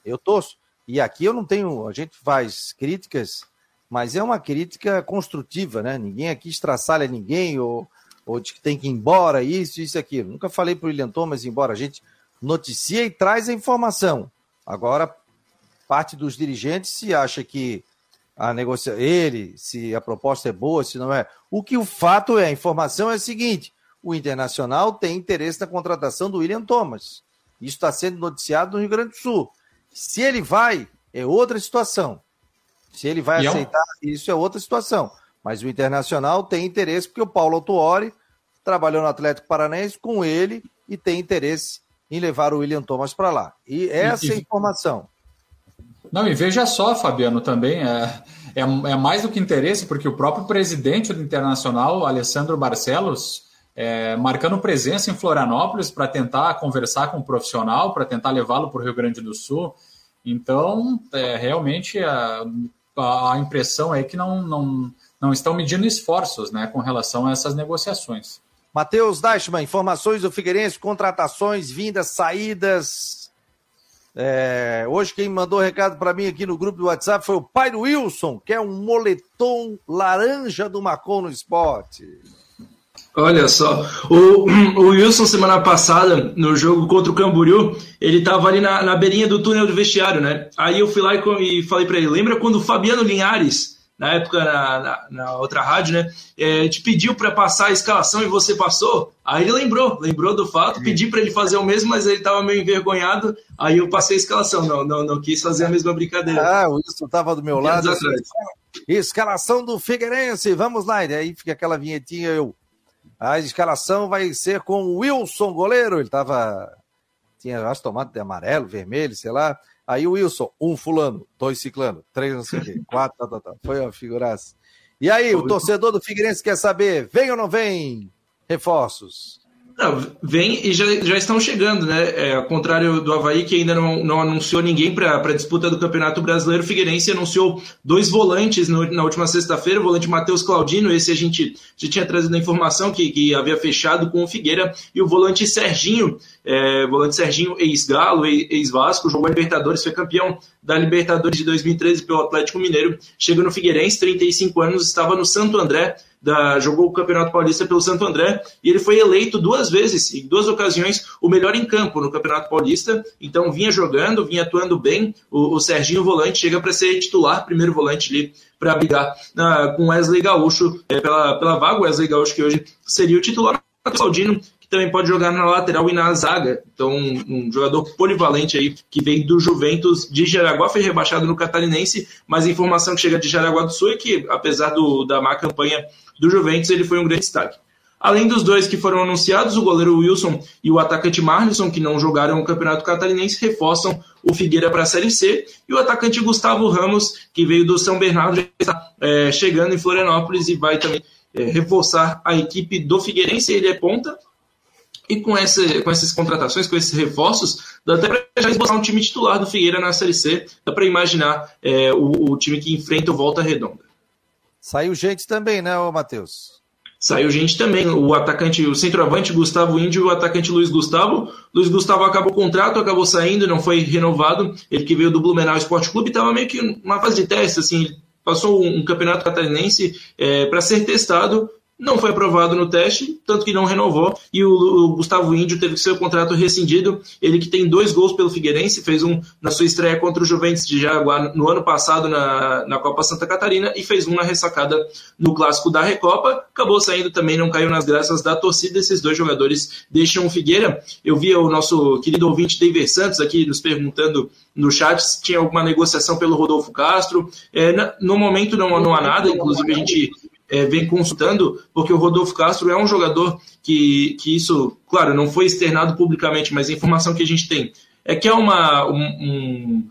Speaker 1: Eu torço. E aqui eu não tenho. A gente faz críticas, mas é uma crítica construtiva, né? Ninguém aqui estraçalha ninguém ou, ou de que tem que ir embora, isso, isso, aquilo. Nunca falei para o William Thomas ir embora. A gente noticia e traz a informação. Agora, parte dos dirigentes se acha que a negocia ele, se a proposta é boa, se não é. O que o fato é, a informação é a seguinte: o Internacional tem interesse na contratação do William Thomas. Isso está sendo noticiado no Rio Grande do Sul. Se ele vai, é outra situação. Se ele vai e aceitar, é um... isso é outra situação. Mas o Internacional tem interesse, porque o Paulo Autuori trabalhou no Atlético Paranaense com ele e tem interesse em levar o William Thomas para lá. E essa e, é a informação.
Speaker 8: Não, e veja só, Fabiano, também é, é, é, mais do que interesse, porque o próprio presidente do Internacional, Alessandro Barcelos, é, marcando presença em Florianópolis para tentar conversar com o profissional, para tentar levá-lo para o Rio Grande do Sul. Então, é, realmente a, a, impressão é que não, não, não estão medindo esforços né, com relação a essas negociações.
Speaker 1: Matheus Deichmann, informações do Figueirense, contratações, vindas, saídas. É, hoje quem mandou recado para mim aqui no grupo do WhatsApp foi o pai do Wilson, que é um moletom laranja do Macon no esporte.
Speaker 2: Olha só, o, o, Wilson semana passada, no jogo contra o Camboriú, ele tava ali na, na beirinha do túnel do vestiário, né? Aí eu fui lá e, e falei para ele, lembra quando o Fabiano Linhares, na época na, na, na outra rádio, né, é, te pediu para passar a escalação e você passou? Aí ele lembrou, lembrou do fato, pedi para ele fazer o mesmo, mas ele tava meio envergonhado, aí eu passei a escalação, não, não, não quis fazer a mesma brincadeira.
Speaker 1: Ah, o Wilson tava do meu lado. Assim, escalação do Figueirense, vamos lá, e aí fica aquela vinhetinha, eu... A escalação vai ser com o Wilson, goleiro. Ele estava. Tinha, acho, tomado de amarelo, vermelho, sei lá. Aí o Wilson, um fulano, dois ciclano, três não sei o quê, quatro, tá, tá, tá. Foi uma figuraça. E aí, o torcedor do Figueirense quer saber, vem ou não vem reforços?
Speaker 2: Não, vem e já, já estão chegando, né? É, ao contrário do Havaí, que ainda não, não anunciou ninguém para a disputa do Campeonato Brasileiro, o Figueirense anunciou dois volantes no, na última sexta-feira, o volante Matheus Claudino, esse a gente já tinha trazido a informação que, que havia fechado com o Figueira, e o volante Serginho, é, volante Serginho, ex-Galo, ex-Vasco, jogou Libertadores, foi campeão da Libertadores de 2013 pelo Atlético Mineiro, chega no Figueirense, 35 anos, estava no Santo André, da, jogou o Campeonato Paulista pelo Santo André e ele foi eleito duas vezes, em duas ocasiões, o melhor em campo no Campeonato Paulista. Então vinha jogando, vinha atuando bem. O, o Serginho Volante chega para ser titular, primeiro volante ali para brigar com Wesley Gaúcho é, pela, pela vaga. Wesley Gaúcho que hoje seria o titular. Claudino, que também pode jogar na lateral e na zaga. Então, um, jogador polivalente aí, que vem do Juventus de Jaraguá, foi rebaixado no Catarinense, mas a informação que chega de Jaraguá do Sul é que, apesar do, da má campanha do Juventus, ele foi um grande destaque. Além dos dois que foram anunciados, o goleiro Wilson e o atacante Marlisson, que não jogaram o Campeonato Catarinense, reforçam o Figueira para a Série C. E o atacante Gustavo Ramos, que veio do São Bernardo, está é, chegando em Florianópolis e vai também é, reforçar a equipe do Figueirense. Ele é ponta. E com, com essas contratações, com esses reforços, dá até para já esboçar um time titular do Figueira na Série C. Dá para imaginar é, o, o time que enfrenta o Volta Redonda.
Speaker 1: Saiu gente também, né, Matheus?
Speaker 2: Saiu gente também. O atacante, o centroavante Gustavo Índio e o atacante Luiz Gustavo. Luiz Gustavo acabou o contrato, acabou saindo, não foi renovado. Ele que veio do Blumenau Esporte Clube estava meio que uma fase de teste, assim, passou um, campeonato catarinense é, para ser testado não foi aprovado no teste, tanto que não renovou, e o, o, Gustavo Índio teve seu contrato rescindido. Ele que tem dois gols pelo Figueirense, fez um na sua estreia contra o Juventus de Jaguar no ano passado na, na Copa Santa Catarina e fez um na ressacada no Clássico da Recopa. Acabou saindo também, não caiu nas graças da torcida. Esses dois jogadores deixam o Figueira. Eu vi o nosso querido ouvinte David Santos aqui nos perguntando no chat se tinha alguma negociação pelo Rodolfo Castro. É, no momento não, não há nada, inclusive a gente é, vem consultando, porque o Rodolfo Castro é um jogador que, que isso, claro, não foi externado publicamente, mas a informação que a gente tem é que é uma, um,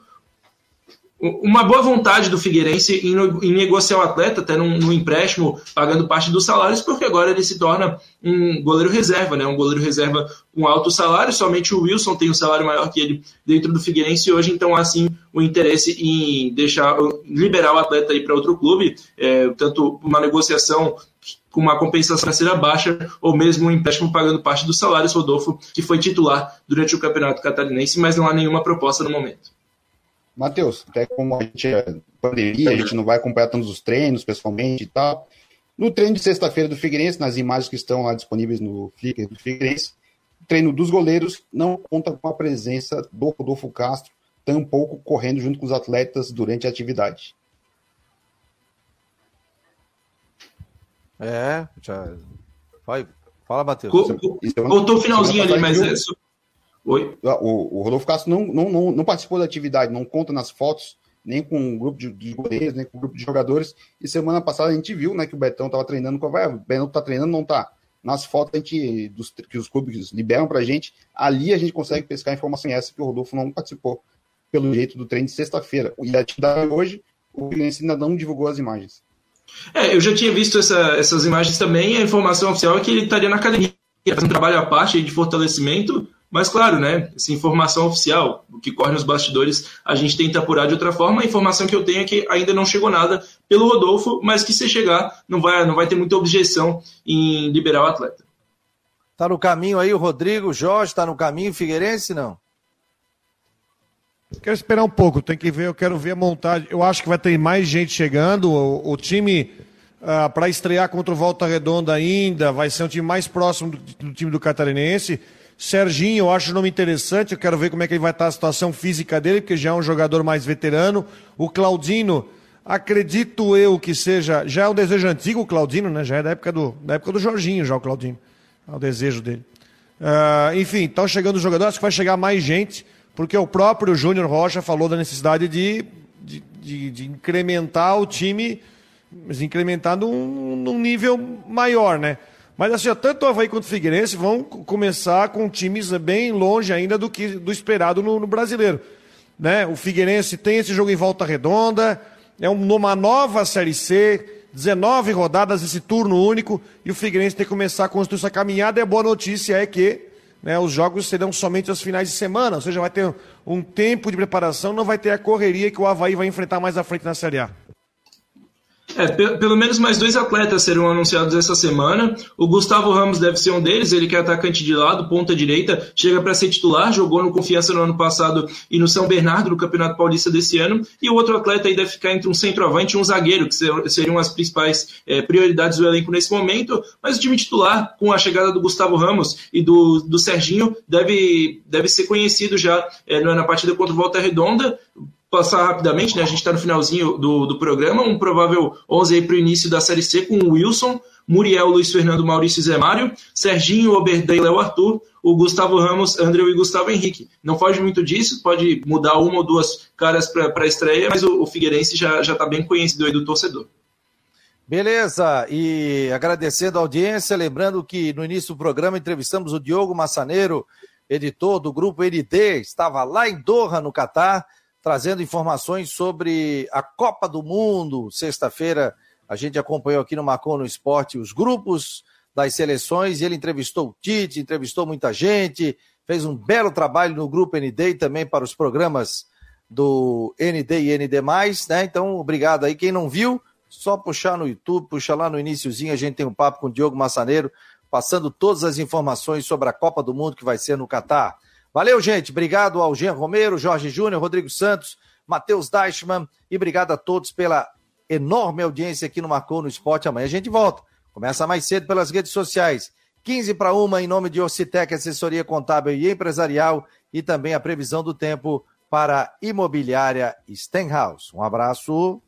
Speaker 2: uma boa vontade do Figueirense em, em negociar o atleta, até num, num, empréstimo, pagando parte dos salários, porque agora ele se torna um goleiro reserva, né? um goleiro reserva com alto salário. Somente o Wilson tem um salário maior que ele dentro do Figueirense hoje, então há sim o interesse em deixar liberar o atleta aí para outro clube, é, tanto uma negociação com uma compensação financeira baixa ou mesmo um empréstimo pagando parte dos salários, Rodolfo, que foi titular durante o Campeonato Catarinense, mas não há nenhuma proposta no momento.
Speaker 4: Matheus, até como a gente é pandemia, a gente não vai acompanhar todos os treinos pessoalmente e tal. No treino de sexta-feira do Figueirense, nas imagens que estão lá disponíveis no Flickr do Figueirense, o treino dos goleiros não conta com a presença do Rodolfo Castro, tampouco correndo junto com os atletas durante a atividade.
Speaker 1: É, já. Vai, fala, Matheus.
Speaker 2: Contou o finalzinho ali, mas. É...
Speaker 4: Oi? O, o Rodolfo Castro não, não, não, não, participou da atividade, não conta nas fotos, nem com um grupo de, de goleiros, nem com um grupo de jogadores. E semana passada a gente viu né, que o Betão estava treinando com a vai. O Betão está treinando, não está. Nas fotos a gente, dos, que os clubes liberam para a gente, ali a gente consegue pescar informação essa que o Rodolfo não participou, pelo jeito do treino de sexta-feira. E a atividade hoje, o Fluminense ainda não divulgou as imagens.
Speaker 2: É, eu já tinha visto essa, essas imagens também. A informação oficial é que ele estaria na academia, fazendo um trabalho à parte de fortalecimento. Mas, claro, né, essa informação oficial, o que corre nos bastidores, a gente tenta apurar de outra forma. A informação que eu tenho é que ainda não chegou nada pelo Rodolfo, mas que se chegar, não vai, não vai ter muita objeção em liberar o atleta.
Speaker 1: Tá no caminho aí o Rodrigo, o Jorge, tá no caminho, Figueirense, não?
Speaker 3: Quero esperar um pouco, tem que ver, eu quero ver a montagem. Eu acho que vai ter mais gente chegando. O, o time, uh, ah, para estrear contra o Volta Redonda ainda, vai ser um time mais próximo do, do time do Catarinense. Serginho, eu acho o nome interessante, eu quero ver como é que ele vai estar a situação física dele, porque já é um jogador mais veterano. O Claudino, acredito eu que seja, já é um desejo antigo o Claudino, né? Já é da época do, da época do Jorginho, já o Claudino. É o desejo dele. Uh, enfim, estão chegando os jogadores, acho que vai chegar mais gente, porque o próprio Júnior Rocha falou da necessidade de, de, de, de incrementar o time, mas incrementar num, num nível maior, né? Mas assim, tanto o Havaí quanto o Figueirense vão começar com times bem longe ainda do que do esperado no, no brasileiro. Né? O Figueirense tem esse jogo em volta redonda, é uma nova Série C, 19 rodadas, esse turno único, e o Figueirense tem que começar a construir essa caminhada. E a boa notícia é que né, os jogos serão somente aos finais de semana, ou seja, vai ter um tempo de preparação, não vai ter a correria que o Havaí vai enfrentar mais à frente na Série A.
Speaker 2: É, pelo menos mais dois atletas serão anunciados essa semana. O Gustavo Ramos deve ser um deles, ele que é atacante de lado, ponta direita, chega para ser titular, jogou no Confiança no ano passado e no São Bernardo, no Campeonato Paulista desse ano. E o outro atleta aí deve ficar entre um centroavante e um zagueiro, que seriam as principais é, prioridades do elenco nesse momento. Mas o time titular, com a chegada do Gustavo Ramos e do, do Serginho, deve, deve ser conhecido já é, na partida contra o Volta Redonda passar rapidamente, né? A gente está no finalzinho do, do programa, um provável 11 para o início da Série C com o Wilson, Muriel, Luiz Fernando, Maurício Zé Mário, Serginho, Oberdan e Léo Arthur, o Gustavo Ramos, André e Gustavo Henrique. Não foge muito disso, pode mudar uma ou duas caras para a estreia, mas o, o Figueirense já está bem conhecido aí do torcedor.
Speaker 1: Beleza, e agradecendo a audiência, lembrando que no início do programa entrevistamos o Diogo Massaneiro, editor do grupo ND, estava lá em Doha, no Catar, trazendo informações sobre a Copa do Mundo. Sexta-feira a gente acompanhou aqui no Marcon no Esporte os grupos das seleções e ele entrevistou o Tite, entrevistou muita gente, fez um belo trabalho no grupo ND e também para os programas do ND e ND+, né? Então, obrigado aí. Quem não viu, só puxar no YouTube, puxar lá no iníciozinho, a gente tem um papo com o Diogo Massaneiro, passando todas as informações sobre a Copa do Mundo que vai ser no Catar. Valeu, gente. Obrigado ao Jean Romero, Jorge Júnior, Rodrigo Santos, Matheus Deichmann e obrigado a todos pela enorme audiência aqui no Marcou no Esporte. Amanhã a gente volta. Começa mais cedo pelas redes sociais. 15 para uma em nome de Ocitec, assessoria contábil e empresarial e também a previsão do tempo para a imobiliária Stenhouse. Um abraço.